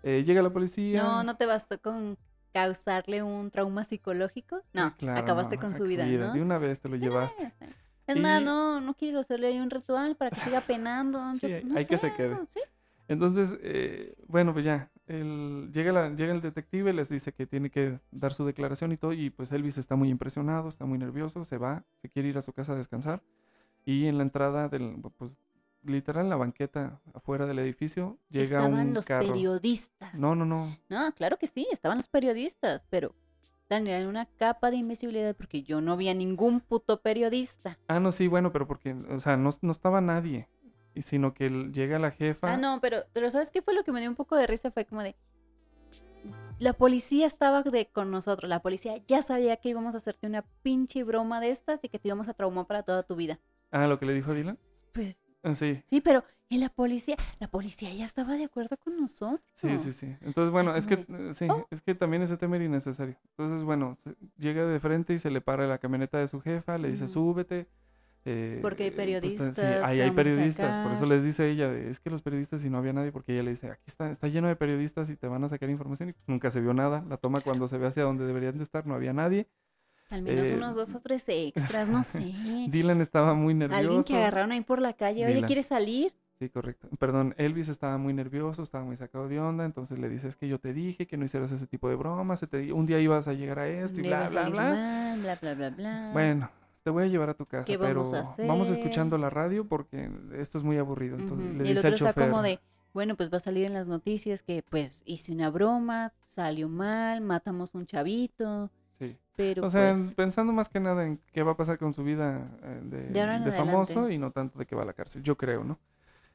[SPEAKER 1] eh, llega la policía.
[SPEAKER 2] No, no te bastó con causarle un trauma psicológico. No,
[SPEAKER 1] claro,
[SPEAKER 2] acabaste
[SPEAKER 1] no,
[SPEAKER 2] con su vida, ¿no?
[SPEAKER 1] De una vez te lo llevaste.
[SPEAKER 2] vez, eh. Es más, no, no quieres hacerle ahí un ritual para que siga penando.
[SPEAKER 1] Sí,
[SPEAKER 2] Yo-
[SPEAKER 1] hay-
[SPEAKER 2] no
[SPEAKER 1] hay que se
[SPEAKER 2] sé,
[SPEAKER 1] quede.
[SPEAKER 2] sí.
[SPEAKER 1] Entonces, eh, bueno, pues ya, el- llega, la- llega el detective, les dice que tiene que dar su declaración y todo, y pues Elvis está muy impresionado, está muy nervioso, se va, se quiere ir a su casa a descansar, y en la entrada del, pues literal en la banqueta afuera del edificio llega
[SPEAKER 2] Estaban
[SPEAKER 1] un
[SPEAKER 2] los
[SPEAKER 1] carro.
[SPEAKER 2] periodistas.
[SPEAKER 1] No, no, no.
[SPEAKER 2] No, claro que sí, estaban los periodistas, pero tenían una capa de invisibilidad porque yo no vi a ningún puto periodista.
[SPEAKER 1] Ah, no, sí, bueno, pero porque, o sea, no, no estaba nadie, y sino que llega la jefa.
[SPEAKER 2] Ah, no, pero, pero ¿sabes qué fue lo que me dio un poco de risa? Fue como de... La policía estaba de, con nosotros, la policía ya sabía que íbamos a hacerte una pinche broma de estas y que te íbamos a traumar para toda tu vida.
[SPEAKER 1] Ah, lo que le dijo Dylan.
[SPEAKER 2] Pues
[SPEAKER 1] sí,
[SPEAKER 2] sí, pero ¿y la policía? La policía ya estaba de acuerdo con nosotros.
[SPEAKER 1] Sí, sí, sí. Entonces, bueno, es que, eh, sí,
[SPEAKER 2] "Oh".
[SPEAKER 1] es que también ese tema era innecesario. Entonces, bueno, se- llega de frente y se le para la camioneta de su jefa, le dice,
[SPEAKER 2] Ujú.
[SPEAKER 1] súbete. eh,
[SPEAKER 2] Porque hay
[SPEAKER 1] pues, ta-
[SPEAKER 2] periodistas
[SPEAKER 1] sí, ahí hay periodistas, por eso les dice ella, de, es que los periodistas, si no había nadie, porque ella le dice, aquí está, está lleno de periodistas y te van a sacar información, y pues nunca se vio nada. La toma cuando se ve hacia donde deberían de estar, no había nadie.
[SPEAKER 2] Al menos
[SPEAKER 1] Eh,
[SPEAKER 2] unos dos o tres extras, no sé.
[SPEAKER 1] Dylan estaba muy nervioso.
[SPEAKER 2] Alguien que agarraron ahí por la calle, oye,
[SPEAKER 1] Dylan.
[SPEAKER 2] ¿quieres salir?
[SPEAKER 1] Sí, correcto. Perdón, Elvis estaba muy nervioso, estaba muy sacado de onda, entonces le dice, es que yo te dije que no hicieras ese tipo de bromas, te un día ibas a llegar a esto y bla, bla, bla.
[SPEAKER 2] mal, bla, bla, bla, bla.
[SPEAKER 1] Bueno, te voy a llevar a tu casa,
[SPEAKER 2] ¿Qué
[SPEAKER 1] pero
[SPEAKER 2] vamos a
[SPEAKER 1] vamos
[SPEAKER 2] hacer?
[SPEAKER 1] escuchando la radio porque esto es muy aburrido. Entonces
[SPEAKER 2] Ujú.
[SPEAKER 1] le
[SPEAKER 2] Y el
[SPEAKER 1] dice
[SPEAKER 2] otro está como de, bueno, pues va a salir en las noticias que pues hice una broma, salió mal, matamos un chavito. Pero
[SPEAKER 1] O sea,
[SPEAKER 2] pues
[SPEAKER 1] pensando más que nada en qué va a pasar con su vida eh, de,
[SPEAKER 2] De ahora en
[SPEAKER 1] de famoso y no tanto de que va a la cárcel, yo creo, ¿no?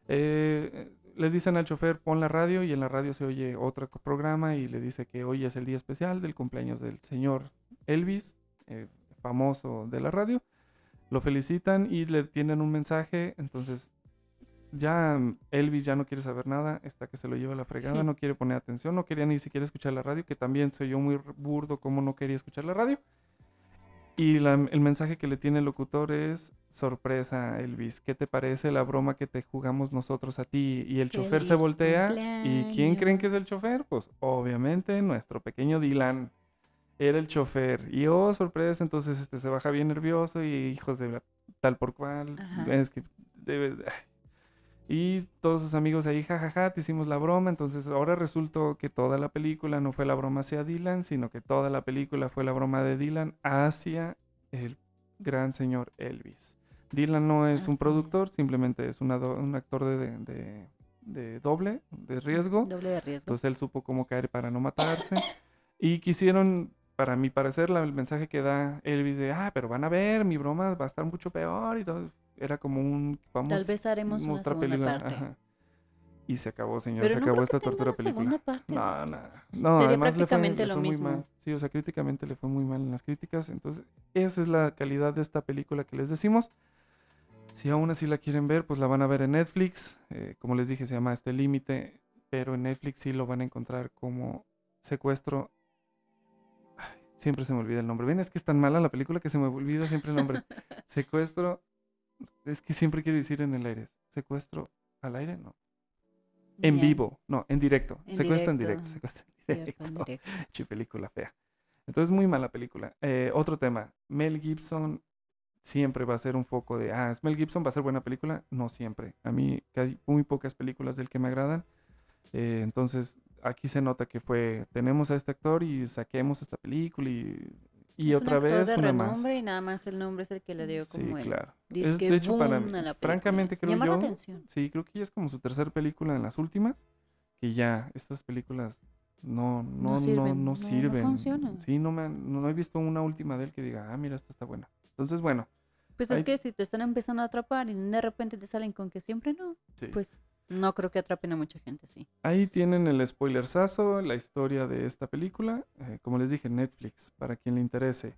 [SPEAKER 1] Eh, le dicen al chofer, pon la radio y en la radio se oye otro programa y le dice que hoy es el día especial del cumpleaños del señor Elvis, eh, famoso de la radio. Lo felicitan y le tienen un mensaje, entonces ya Elvis ya no quiere saber nada, está que se lo lleva a la fregada, no quiere poner atención, no quería ni siquiera escuchar la radio, que también soy yo muy burdo como no quería escuchar la radio. Y la- el mensaje que le tiene el locutor es, sorpresa Elvis, ¿qué te parece la broma que te jugamos nosotros a ti? Y el chofer se voltea y ¿quién creen que es el chofer? Pues obviamente nuestro pequeño Dylan era el chofer. Y oh, sorpresa, entonces este se baja bien nervioso y hijos de la- tal por cual.
[SPEAKER 2] Ajá.
[SPEAKER 1] Es que debe... Y todos sus amigos ahí, jajaja, te hicimos la broma. Entonces ahora resultó que toda la película no fue la broma hacia Dylan, sino que toda la película fue la broma de Dylan hacia el gran señor Elvis. Dylan no es un productor,
[SPEAKER 2] es.
[SPEAKER 1] simplemente es una un actor de, de- de- de doble, de riesgo.
[SPEAKER 2] doble de riesgo.
[SPEAKER 1] Entonces él supo cómo caer para no matarse. Y quisieron, para mi parecer, la- el mensaje que da Elvis de, ah, pero van a ver, mi broma va a estar mucho peor y todo. Era como un, vamos
[SPEAKER 2] Tal vez haremos una segunda
[SPEAKER 1] película,
[SPEAKER 2] parte.
[SPEAKER 1] ajá. Y se acabó, señor,
[SPEAKER 2] Pero
[SPEAKER 1] se
[SPEAKER 2] no
[SPEAKER 1] acabó esta tortura película.
[SPEAKER 2] parte.
[SPEAKER 1] No, nada. No,
[SPEAKER 2] Sería
[SPEAKER 1] además le fue-
[SPEAKER 2] prácticamente
[SPEAKER 1] le
[SPEAKER 2] lo
[SPEAKER 1] fue
[SPEAKER 2] mismo.
[SPEAKER 1] mal. Sí, o sea, críticamente le fue muy mal en las críticas. Entonces, esa es la calidad de esta película que les decimos. Si aún así la quieren ver, pues la van a ver en Netflix. Eh, como les dije, se llama Este Límite. Pero en Netflix sí lo van a encontrar como Secuestro. Ay, siempre se me olvida el nombre. Ven, es que es tan mala la película que se me olvida siempre el nombre. Secuestro. Es que siempre quiero decir en el aire. Secuestro al aire, no. En vivo, no, en directo.
[SPEAKER 2] En
[SPEAKER 1] secuestro en
[SPEAKER 2] directo.
[SPEAKER 1] Secuestro en
[SPEAKER 2] cierto, en
[SPEAKER 1] directo. Chi película fea. Entonces, muy mala película. Eh, otro tema. Mel Gibson siempre va a ser un foco de, ah, es Mel Gibson, va a ser buena película. No siempre. A mí hay muy pocas películas del que me agradan. Eh, entonces, aquí se nota que fue, tenemos a este actor y saquemos esta película y, y
[SPEAKER 2] Es un
[SPEAKER 1] otra
[SPEAKER 2] actor
[SPEAKER 1] vez
[SPEAKER 2] de
[SPEAKER 1] una más.
[SPEAKER 2] y nada más el nombre es el que le dio
[SPEAKER 1] Sí,
[SPEAKER 2] como el
[SPEAKER 1] claro. Es, de hecho, para mí,
[SPEAKER 2] la
[SPEAKER 1] francamente creo
[SPEAKER 2] Llama la
[SPEAKER 1] yo,
[SPEAKER 2] atención.
[SPEAKER 1] sí, creo que ya es como su tercera película en las últimas, que ya estas películas no, no, no,
[SPEAKER 2] sirven,
[SPEAKER 1] no,
[SPEAKER 2] no- no
[SPEAKER 1] sirven.
[SPEAKER 2] funcionan.
[SPEAKER 1] Sí, no, me han- no he visto una última de él que diga, ah, mira, esta está buena. Entonces, bueno,
[SPEAKER 2] Pues
[SPEAKER 1] Hay-
[SPEAKER 2] es que si te están empezando a atrapar y de repente te salen con que siempre no,
[SPEAKER 1] sí.
[SPEAKER 2] pues no creo que atrapen a mucha gente, sí.
[SPEAKER 1] Ahí tienen el spoilersazo, la historia de esta película. eh, como les dije, Netflix, para quien le interese.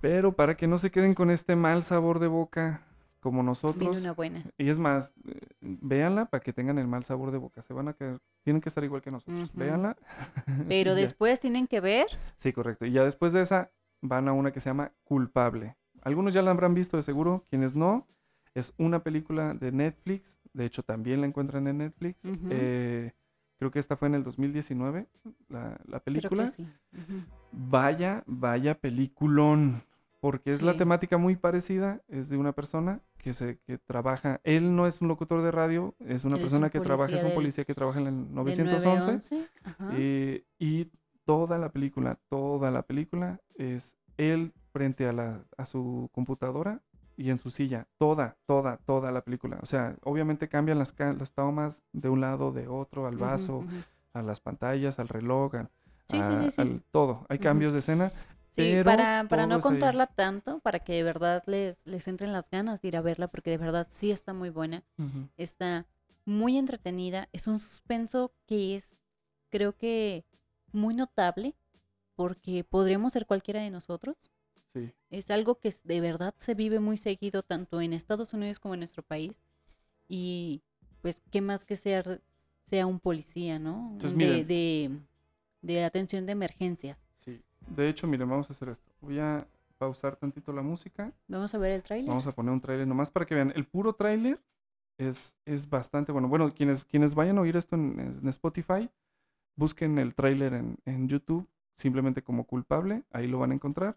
[SPEAKER 1] Pero para que no se queden con este mal sabor de boca como
[SPEAKER 2] Viene
[SPEAKER 1] nosotros.
[SPEAKER 2] una buena.
[SPEAKER 1] Y es más, eh, véanla para que tengan el mal sabor de boca. Se van a quedar, tienen que estar igual que nosotros.
[SPEAKER 2] Ujú.
[SPEAKER 1] Véanla.
[SPEAKER 2] Pero después tienen que ver.
[SPEAKER 1] Sí, correcto. Y ya después de esa, van a una que se llama Culpable. Algunos ya la habrán visto de seguro, quienes no. Es una película de Netflix. De hecho, también la encuentran en Netflix. Eh, creo que esta fue en el 2019, la, película.
[SPEAKER 2] sí. Ujú.
[SPEAKER 1] Vaya, vaya peliculón. porque es la temática muy parecida, es de una persona que se que trabaja, él no es un locutor de radio, es una
[SPEAKER 2] Él es
[SPEAKER 1] persona
[SPEAKER 2] un
[SPEAKER 1] que trabaja, es un policía que trabaja en el
[SPEAKER 2] del
[SPEAKER 1] 911
[SPEAKER 2] 911, ajá.
[SPEAKER 1] eh, y toda la película, toda la película es él frente a, la, a su computadora y en su silla. Toda, toda, toda la película. O sea, obviamente cambian las, las tomas de un lado, de otro, al vaso, a las pantallas, al reloj, al,
[SPEAKER 2] Sí, sí,
[SPEAKER 1] a-
[SPEAKER 2] sí, sí.
[SPEAKER 1] al todo. Hay cambios de escena.
[SPEAKER 2] Sí,
[SPEAKER 1] pero
[SPEAKER 2] para, para no
[SPEAKER 1] ahí.
[SPEAKER 2] contarla tanto, para que de verdad les, les entren las ganas de ir a verla, porque de verdad sí está muy buena, está muy entretenida, es un suspenso que es, creo que, muy notable, porque podríamos ser cualquiera de nosotros.
[SPEAKER 1] Sí.
[SPEAKER 2] Es algo que de verdad se vive muy seguido tanto en Estados Unidos como en nuestro país. Y pues, ¿qué más que ser, sea un policía, ¿no?
[SPEAKER 1] Entonces,
[SPEAKER 2] de,
[SPEAKER 1] miren.
[SPEAKER 2] de, de atención de emergencias.
[SPEAKER 1] Sí. De hecho, miren, vamos a hacer esto. Voy a pausar tantito la música.
[SPEAKER 2] Vamos a ver el tráiler.
[SPEAKER 1] Vamos a poner un tráiler nomás para que vean. El puro tráiler es, es bastante bueno. Bueno, quienes, quienes vayan a oír esto en, en Spotify, busquen el tráiler en, en YouTube, simplemente como culpable, ahí lo van a encontrar.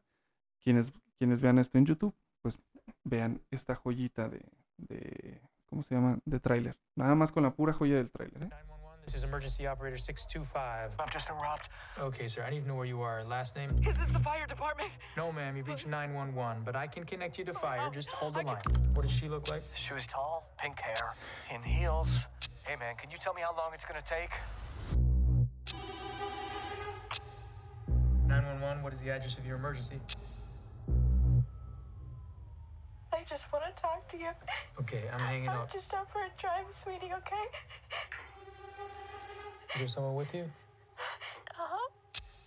[SPEAKER 1] Quienes, quienes vean esto en YouTube, pues vean esta joyita de, de ¿cómo se llama? De tráiler. Nada más con la pura joya del tráiler, ¿eh?
[SPEAKER 3] 911, this is emergency operator 625.
[SPEAKER 4] I've just been robbed.
[SPEAKER 3] Okay, sir, I need to know where you are. Last name?
[SPEAKER 4] Is this the fire department?
[SPEAKER 3] No, ma'am, you've reached 911, but I can connect you to fire. Just hold the line. What does she look like?
[SPEAKER 4] She was tall, pink hair, in heels. Hey man, can you tell me how long it's gonna take?
[SPEAKER 3] 911, what is the address of your emergency?
[SPEAKER 5] Just want to talk to you.
[SPEAKER 3] Okay, I'm hanging
[SPEAKER 5] I'm
[SPEAKER 3] up.
[SPEAKER 5] just out for a drive, sweetie, okay?
[SPEAKER 3] Is there someone with you?
[SPEAKER 5] Uh-huh.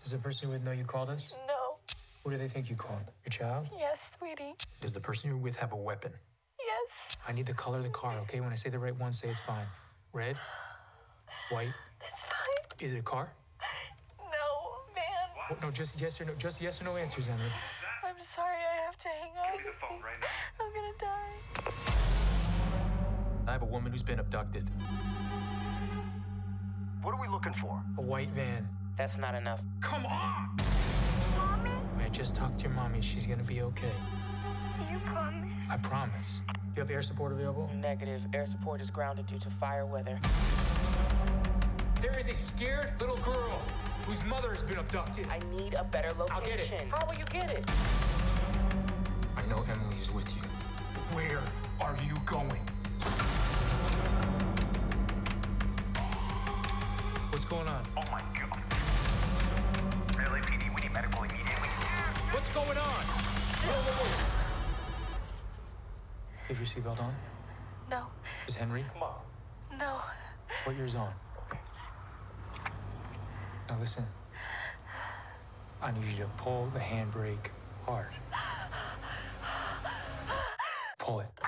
[SPEAKER 3] Does the person you're with know you called us?
[SPEAKER 5] No.
[SPEAKER 3] Who do they think you called? Your child?
[SPEAKER 5] Yes, sweetie.
[SPEAKER 3] Does the person you're with have a weapon?
[SPEAKER 5] Yes.
[SPEAKER 3] I need the color of the car, okay? When I say the right one, say it's fine. Red? White?
[SPEAKER 5] It's fine.
[SPEAKER 3] Is it a car?
[SPEAKER 5] No, man.
[SPEAKER 3] No, just yes or no. Just yes or no answers, Emily. A woman who's been abducted.
[SPEAKER 4] What are we looking for?
[SPEAKER 3] A white van.
[SPEAKER 6] That's not enough.
[SPEAKER 3] Come on! Man, just talk to your mommy. She's gonna be okay.
[SPEAKER 5] You promise?
[SPEAKER 3] I promise. You have air support available?
[SPEAKER 6] Negative. Air support is grounded due to fire weather.
[SPEAKER 3] There is a scared little girl whose mother has been abducted.
[SPEAKER 6] I need a better location.
[SPEAKER 3] I'll get it.
[SPEAKER 6] How will you get it?
[SPEAKER 3] I know Emily is with you. Where are you going? Going on?
[SPEAKER 4] Oh my god. Really, PD? We need medical immediately.
[SPEAKER 3] What's going on? Whoa, whoa, whoa. Have your seatbelt on?
[SPEAKER 5] No.
[SPEAKER 3] Is Henry?
[SPEAKER 4] Mom.
[SPEAKER 5] No.
[SPEAKER 3] Put yours on. Now listen. I need you to pull the handbrake hard. Pull it.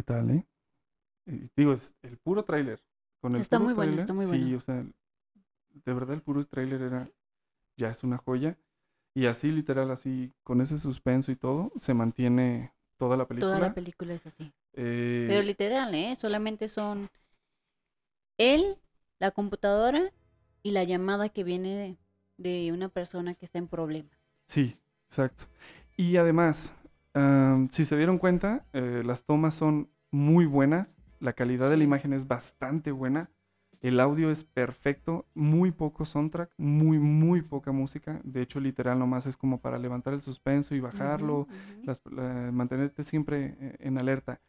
[SPEAKER 1] ¿Qué tal, eh? Eh, digo, es el puro tráiler.
[SPEAKER 2] Está
[SPEAKER 1] puro
[SPEAKER 2] muy bueno,
[SPEAKER 1] tráiler,
[SPEAKER 2] está muy
[SPEAKER 1] Sí,
[SPEAKER 2] bueno.
[SPEAKER 1] o sea, de verdad el puro tráiler era, ya es una joya. Y así, literal, así, con ese suspenso y todo, se mantiene toda la película.
[SPEAKER 2] Toda la película es así.
[SPEAKER 1] Eh,
[SPEAKER 2] Pero literal, ¿eh? Solamente son él, la computadora y la llamada que viene de, de una persona que está en problemas.
[SPEAKER 1] Sí, exacto. Y además, si se dieron cuenta, eh, las tomas son muy buenas, la calidad de la imagen es bastante buena, el audio es perfecto, muy poco soundtrack, muy, muy poca música. De hecho, literal, nomás es como para levantar el suspenso y bajarlo, las- la- mantenerte siempre eh, en alerta.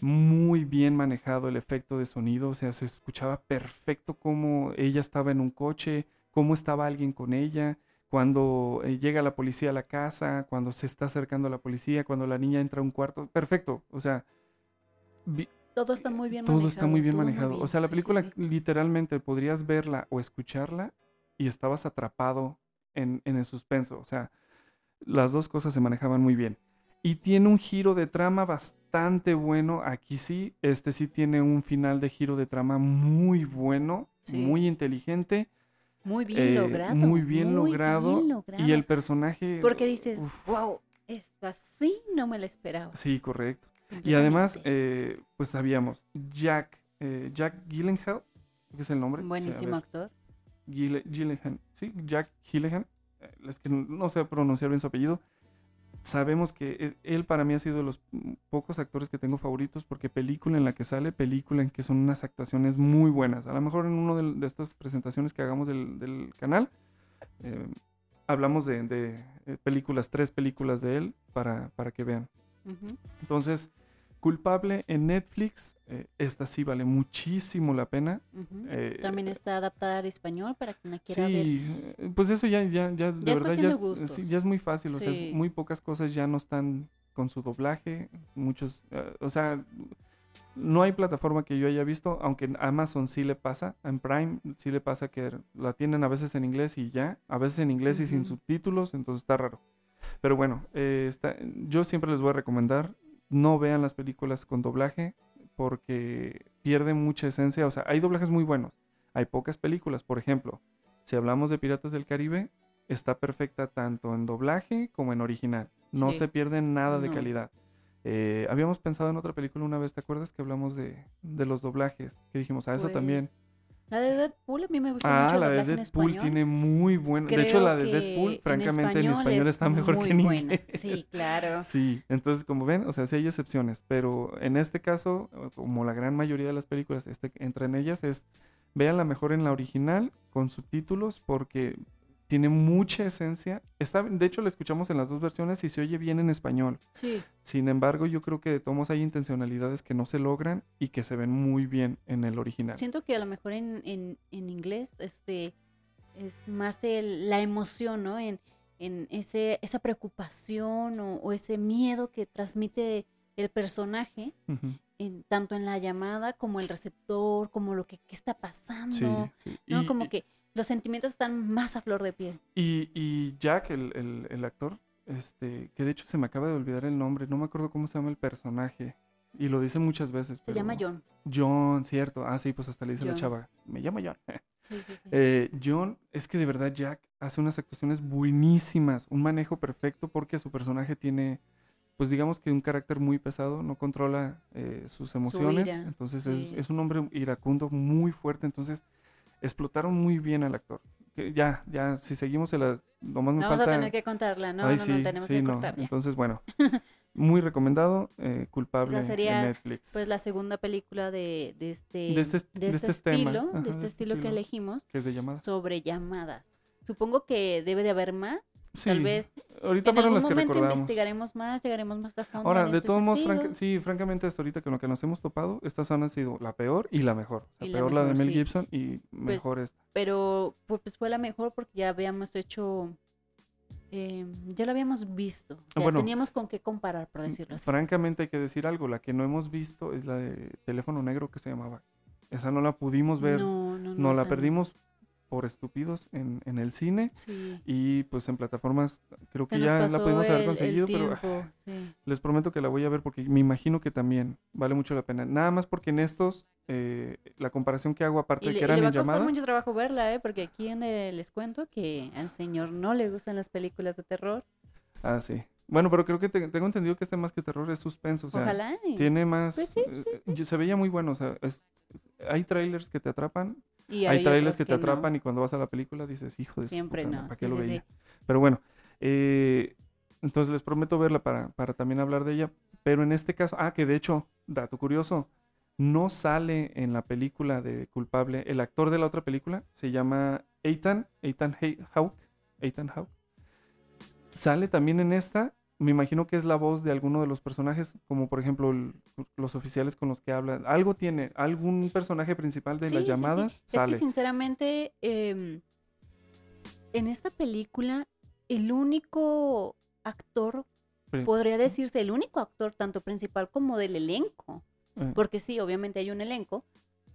[SPEAKER 1] Muy bien manejado el efecto de sonido, o sea, se escuchaba perfecto cómo ella estaba en un coche, cómo estaba alguien con ella, cuando eh, llega la policía a la casa, cuando se está acercando a la policía, cuando la niña entra a un cuarto, perfecto, o sea, vi-
[SPEAKER 2] Todo está muy bien
[SPEAKER 1] todo
[SPEAKER 2] manejado.
[SPEAKER 1] está muy bien
[SPEAKER 2] todo
[SPEAKER 1] manejado. O sea, la
[SPEAKER 2] Sí, sí,
[SPEAKER 1] película
[SPEAKER 2] sí.
[SPEAKER 1] literalmente podrías verla o escucharla y estabas atrapado en, en el suspenso. O sea, las dos cosas se manejaban muy bien. Y tiene un giro de trama bastante bueno. Aquí sí, este sí tiene un final de giro de trama muy bueno,
[SPEAKER 2] Sí.
[SPEAKER 1] muy inteligente,
[SPEAKER 2] Muy bien
[SPEAKER 1] eh,
[SPEAKER 2] logrado.
[SPEAKER 1] muy bien logrado.
[SPEAKER 2] bien
[SPEAKER 1] Y
[SPEAKER 2] logrado.
[SPEAKER 1] el personaje...
[SPEAKER 2] Porque dices,
[SPEAKER 1] uf,
[SPEAKER 2] wow, esta sí no me la esperaba.
[SPEAKER 1] sí, correcto. Y además, eh, pues sabíamos, Jack, eh, Jack Gyllenhaal, que es el nombre.
[SPEAKER 2] Buenísimo actor.
[SPEAKER 1] Gille- Gyllenhaal, sí, Jack Gyllenhaal, eh, es que no sé pronunciar bien su apellido. Sabemos que e- él para mí ha sido de los pocos actores que tengo favoritos porque película en la que sale, película en que son unas actuaciones muy buenas. A lo mejor en una de, de estas presentaciones que hagamos del, del canal, eh, hablamos de, de, eh, películas, tres películas de él para, para que vean. Entonces, culpable en Netflix, eh, esta sí vale muchísimo la pena.
[SPEAKER 2] Ujú.
[SPEAKER 1] Eh,
[SPEAKER 2] También está adaptada al español para quien la quiera ver.
[SPEAKER 1] Sí, eh, pues eso ya, ya, ya, de
[SPEAKER 2] Ya es
[SPEAKER 1] verdad,
[SPEAKER 2] cuestión
[SPEAKER 1] ya
[SPEAKER 2] de
[SPEAKER 1] es,
[SPEAKER 2] gustos.
[SPEAKER 1] sí, ya es muy fácil, o sea, es-
[SPEAKER 2] Sí.
[SPEAKER 1] muy pocas cosas ya no están con su doblaje, muchos, eh, o sea, no hay plataforma que yo haya visto, aunque en Amazon sí le pasa, en Prime sí le pasa que la tienen a veces en inglés y ya, a veces en inglés y sin subtítulos, entonces está raro. Pero bueno, eh, está, yo siempre les voy a recomendar, no vean las películas con doblaje porque pierden mucha esencia, o sea, hay doblajes muy buenos, hay pocas películas, por ejemplo, si hablamos de Piratas del Caribe, está perfecta tanto en doblaje como en original. No
[SPEAKER 2] Sí.
[SPEAKER 1] se pierde nada de calidad. Eh, habíamos pensado en otra película una vez, ¿te acuerdas? Que hablamos de, de los doblajes. Que dijimos, ah, esa también.
[SPEAKER 2] La de Deadpool a mí me gusta
[SPEAKER 1] Ah,
[SPEAKER 2] mucho el
[SPEAKER 1] la de Deadpool tiene muy buen. De hecho, la de Deadpool,
[SPEAKER 2] en
[SPEAKER 1] francamente, en español
[SPEAKER 2] es
[SPEAKER 1] está mejor que en
[SPEAKER 2] buena.
[SPEAKER 1] inglés.
[SPEAKER 2] Sí, claro.
[SPEAKER 1] Sí, entonces como ven, o sea, sí hay excepciones, pero en este caso, como la gran mayoría de las películas este, entra en ellas, es véanla mejor en la original con subtítulos porque tiene mucha esencia. Está, de hecho, la escuchamos en las dos versiones y se oye bien en español.
[SPEAKER 2] Sí.
[SPEAKER 1] Sin embargo, yo creo que de tomos hay intencionalidades que no se logran y que se ven muy bien en el original.
[SPEAKER 2] Siento que a lo mejor en, en, en inglés este, es más el- la emoción, ¿no? En, en ese, esa preocupación o, o ese miedo que transmite el personaje, en, tanto en la llamada como el receptor, como lo que qué está pasando.
[SPEAKER 1] Sí, sí.
[SPEAKER 2] ¿no?
[SPEAKER 1] Y-
[SPEAKER 2] como que los sentimientos están más a flor de piel.
[SPEAKER 1] Y, y Jack, el, el- el actor, este, que de hecho se me acaba de olvidar el nombre, no me acuerdo cómo se llama el personaje. Y lo dice muchas veces.
[SPEAKER 2] Se llama John.
[SPEAKER 1] John, cierto. Ah, sí, pues hasta le dice la chava. Me llama John.
[SPEAKER 2] Sí, sí, sí.
[SPEAKER 1] Eh, John, es que de verdad Jack hace unas actuaciones buenísimas, un manejo perfecto porque su personaje tiene, pues digamos que un carácter muy pesado, no controla eh, sus emociones, entonces es, es un hombre iracundo muy fuerte, entonces explotaron muy bien al actor. Que ya, ya, si seguimos, se la, nomás me
[SPEAKER 2] Vamos
[SPEAKER 1] falta...
[SPEAKER 2] a tener que contarla, no,
[SPEAKER 1] Ay,
[SPEAKER 2] no,
[SPEAKER 1] sí,
[SPEAKER 2] no, tenemos
[SPEAKER 1] sí,
[SPEAKER 2] que
[SPEAKER 1] no.
[SPEAKER 2] cortar.
[SPEAKER 1] Entonces, bueno, muy recomendado, eh, culpable
[SPEAKER 2] sería,
[SPEAKER 1] en Netflix.
[SPEAKER 2] Pues la segunda película de, de este,
[SPEAKER 1] De este de este tema,
[SPEAKER 2] estilo,
[SPEAKER 1] ajá,
[SPEAKER 2] de este estilo que elegimos,
[SPEAKER 1] que es de llamadas.
[SPEAKER 2] sobre llamadas. Supongo que debe de haber más, tal vez
[SPEAKER 1] Ahorita
[SPEAKER 2] en algún
[SPEAKER 1] las que
[SPEAKER 2] momento
[SPEAKER 1] recordamos.
[SPEAKER 2] investigaremos más, llegaremos más a fondo
[SPEAKER 1] Ahora,
[SPEAKER 2] en
[SPEAKER 1] de
[SPEAKER 2] este
[SPEAKER 1] todos modos, franca- sí, francamente, hasta ahorita con lo que nos hemos topado, estas han sido la peor y la mejor. La
[SPEAKER 2] Y la
[SPEAKER 1] peor la de Mel
[SPEAKER 2] sí.
[SPEAKER 1] Gibson y mejor esta.
[SPEAKER 2] pero pu- pues fue la mejor porque ya habíamos hecho, eh, ya la habíamos visto, o sea,
[SPEAKER 1] bueno.
[SPEAKER 2] teníamos con qué comparar, por decirlo así.
[SPEAKER 1] Francamente, hay que decir algo. La que no hemos visto es la de Teléfono Negro que se llamaba. Esa no la pudimos ver.
[SPEAKER 2] No, no, no,
[SPEAKER 1] no la perdimos por estúpidos en, en el cine.
[SPEAKER 2] Sí.
[SPEAKER 1] Y pues en plataformas creo que ya la pudimos haber conseguido, pero ah,
[SPEAKER 2] sí.
[SPEAKER 1] les prometo que la voy a ver porque me imagino que también vale mucho la pena. Nada más porque en estos, eh, la comparación que hago aparte
[SPEAKER 2] Y
[SPEAKER 1] de
[SPEAKER 2] le,
[SPEAKER 1] que
[SPEAKER 2] y le
[SPEAKER 1] eran
[SPEAKER 2] va a
[SPEAKER 1] en
[SPEAKER 2] costar
[SPEAKER 1] llamada.
[SPEAKER 2] mucho trabajo verla, ¿eh? Porque aquí en el- les cuento que al señor no le gustan las películas de terror.
[SPEAKER 1] Ah, sí. Bueno, pero creo que te- tengo entendido que este más que terror es suspenso. O sea,
[SPEAKER 2] Ojalá.
[SPEAKER 1] tiene más.
[SPEAKER 2] Pues sí, sí,
[SPEAKER 1] eh, Se veía muy bueno. O sea, es- hay trailers que te atrapan,
[SPEAKER 2] y
[SPEAKER 1] hay, trailers que te
[SPEAKER 2] no.
[SPEAKER 1] atrapan y cuando vas a la película dices, hijo de
[SPEAKER 2] Siempre
[SPEAKER 1] puta,
[SPEAKER 2] no,
[SPEAKER 1] ¿para
[SPEAKER 2] sí,
[SPEAKER 1] qué lo
[SPEAKER 2] sí, sí.
[SPEAKER 1] veía? Pero bueno, eh, entonces les prometo verla para, para también hablar de ella. Pero en este caso, ah, que de hecho, dato curioso, no sale en la película de culpable. El actor de la otra película se llama Ethan, Ethan Hay- Hawke, Ethan Hawke. Sale también en esta. Me imagino que es la voz de alguno de los personajes, como por ejemplo el- los oficiales con los que hablan. Algo tiene, algún personaje principal de
[SPEAKER 2] Sí,
[SPEAKER 1] las
[SPEAKER 2] sí, sí.
[SPEAKER 1] llamadas
[SPEAKER 2] Es
[SPEAKER 1] sale.
[SPEAKER 2] que sinceramente, em, en esta película, el único actor, podría decirse, el único actor, tanto principal como del elenco,
[SPEAKER 1] eh,
[SPEAKER 2] porque sí, obviamente hay un elenco,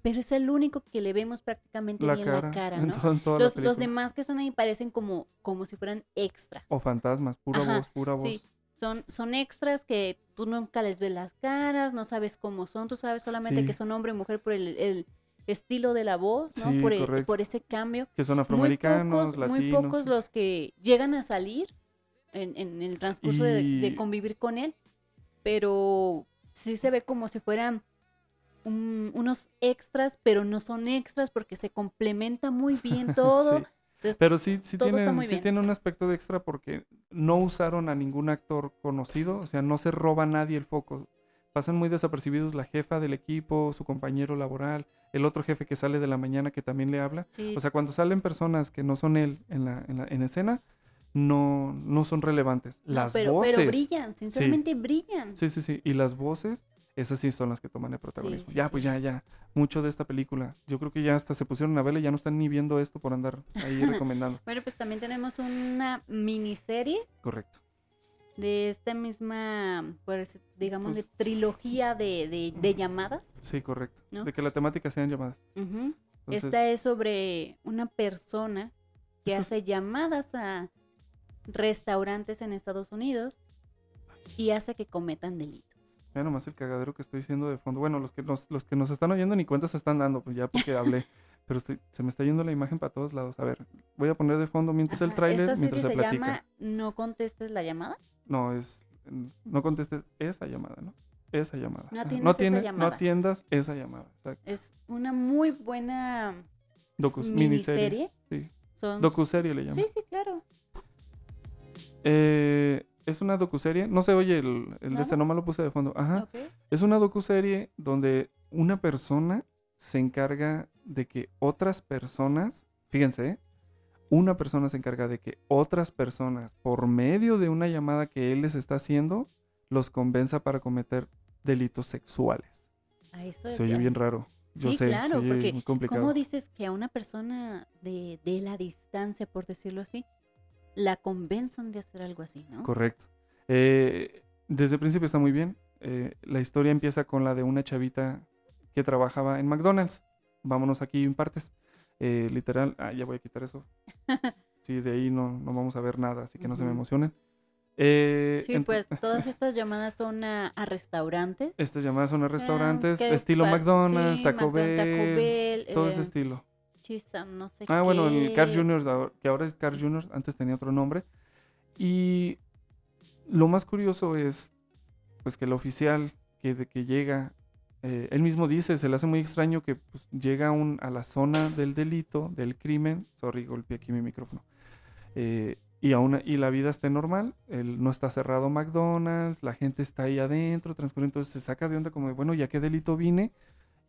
[SPEAKER 2] pero es el único que le vemos prácticamente
[SPEAKER 1] la
[SPEAKER 2] bien
[SPEAKER 1] cara,
[SPEAKER 2] la cara,
[SPEAKER 1] en
[SPEAKER 2] ¿no?
[SPEAKER 1] to- en toda la
[SPEAKER 2] Los, demás que están ahí parecen como, como si fueran extras.
[SPEAKER 1] O fantasmas, pura
[SPEAKER 2] Ajá,
[SPEAKER 1] voz, pura voz.
[SPEAKER 2] Sí, son, son extras que tú nunca les ves las caras, no sabes cómo son, tú sabes solamente
[SPEAKER 1] Sí.
[SPEAKER 2] que son hombre y mujer por el, el estilo de la voz, ¿no?
[SPEAKER 1] Sí,
[SPEAKER 2] por, el- por ese cambio.
[SPEAKER 1] Que son
[SPEAKER 2] Muy
[SPEAKER 1] afroamericanos,
[SPEAKER 2] pocos,
[SPEAKER 1] latinos.
[SPEAKER 2] muy pocos los que llegan a salir en, en el transcurso de, convivir con él, pero sí se ve como si fueran un- unos extras, pero no son extras porque se complementa muy bien todo.
[SPEAKER 1] Sí.
[SPEAKER 2] Entonces,
[SPEAKER 1] Pero sí, sí,
[SPEAKER 2] todo está
[SPEAKER 1] tiene,
[SPEAKER 2] muy
[SPEAKER 1] sí tiene un aspecto de extra porque no usaron a ningún actor conocido, o sea, no se roba nadie el foco. Pasan muy desapercibidos la jefa del equipo, su compañero laboral, el otro jefe que sale de la mañana que también le habla.
[SPEAKER 2] sí,
[SPEAKER 1] O sea, cuando salen personas que no son él en la, en la- en escena, no, no son relevantes.
[SPEAKER 2] no,
[SPEAKER 1] Las
[SPEAKER 2] pero,
[SPEAKER 1] voces.
[SPEAKER 2] pero brillan, sinceramente brillan.
[SPEAKER 1] Sí, sí, sí. Y las voces, esas sí son las que toman el protagonismo.
[SPEAKER 2] sí,
[SPEAKER 1] ya,
[SPEAKER 2] sí.
[SPEAKER 1] pues ya, ya. Mucho de esta película. Yo creo que ya hasta se pusieron a verla y ya no están ni viendo esto por andar ahí recomendando.
[SPEAKER 2] Bueno, pues también tenemos una miniserie
[SPEAKER 1] Correcto.
[SPEAKER 2] de esta misma, pues, digamos,
[SPEAKER 1] Pues-
[SPEAKER 2] de trilogía de, de- de llamadas.
[SPEAKER 1] Sí, correcto.
[SPEAKER 2] ¿No?
[SPEAKER 1] De que la temática sean llamadas. Entonces,
[SPEAKER 2] Esta es sobre una persona que
[SPEAKER 1] es-
[SPEAKER 2] hace llamadas a restaurantes en Estados Unidos y hace que cometan delitos.
[SPEAKER 1] Vean nomás el cagadero que estoy diciendo de fondo. Bueno, los que nos, los que nos están oyendo ni cuenta se están dando, pues ya porque hablé. Pero estoy- se me está yendo la imagen para todos lados. A ver, voy a poner de fondo mientras el tráiler, mientras se
[SPEAKER 2] se
[SPEAKER 1] platica.
[SPEAKER 2] llama No contestes la llamada.
[SPEAKER 1] No, es. No contestes esa llamada, ¿no? Esa llamada.
[SPEAKER 2] No atiendas
[SPEAKER 1] no,
[SPEAKER 2] esa llamada.
[SPEAKER 1] no atiendas esa llamada. Exacto.
[SPEAKER 2] Es una muy buena
[SPEAKER 1] Docus-
[SPEAKER 2] miniserie.
[SPEAKER 1] Sí.
[SPEAKER 2] Son
[SPEAKER 1] Docuserie le llaman.
[SPEAKER 2] Sí, sí, claro.
[SPEAKER 1] Eh, es una docuserie. No se oye el, el de este, no me lo puse de fondo. Ajá. Es una docuserie donde una persona se encarga de que otras personas, fíjense, ¿eh? una persona se encarga de que otras personas, por medio de una llamada que él les está haciendo, los convenza para cometer delitos sexuales.
[SPEAKER 2] A eso
[SPEAKER 1] Se oye bien raro. Yo
[SPEAKER 2] Sí,
[SPEAKER 1] sé,
[SPEAKER 2] claro, porque
[SPEAKER 1] muy complicado.
[SPEAKER 2] ¿Cómo dices que a una persona de, de la distancia, por decirlo así, la convenzan de hacer algo así, ¿no?
[SPEAKER 1] Correcto. Eh, desde el principio está muy bien. Eh, la historia empieza con la de una chavita que trabajaba en McDonald's. Vámonos aquí en partes. Eh, literal, ah, ya voy a quitar eso. Sí, de ahí no, no vamos a ver nada, así que no se me emocionen. Eh,
[SPEAKER 2] Sí, pues todas estas llamadas son a, a restaurantes.
[SPEAKER 1] Estas llamadas son a
[SPEAKER 2] eh,
[SPEAKER 1] restaurantes, estilo McDonald's,
[SPEAKER 2] sí,
[SPEAKER 1] Taco,
[SPEAKER 2] McDonald's, Taco
[SPEAKER 1] Bell,
[SPEAKER 2] Bell,
[SPEAKER 1] todo ese estilo.
[SPEAKER 2] Chisam, no sé
[SPEAKER 1] Ah, bueno, el Car
[SPEAKER 2] qué.
[SPEAKER 1] Junior, ahora- que ahora es Car Junior, antes tenía otro nombre. Y lo más curioso es, pues, que el oficial que, de que llega, eh, él mismo dice, se le hace muy extraño que pues, llega a, un- a la zona del delito, del crimen. Sorry, golpeé aquí mi micrófono. Eh, y, aún, y la vida esté normal, él no está cerrado McDonald's, la gente está ahí adentro, transcurriendo, entonces se saca de onda como de, bueno, ¿ya qué delito vine?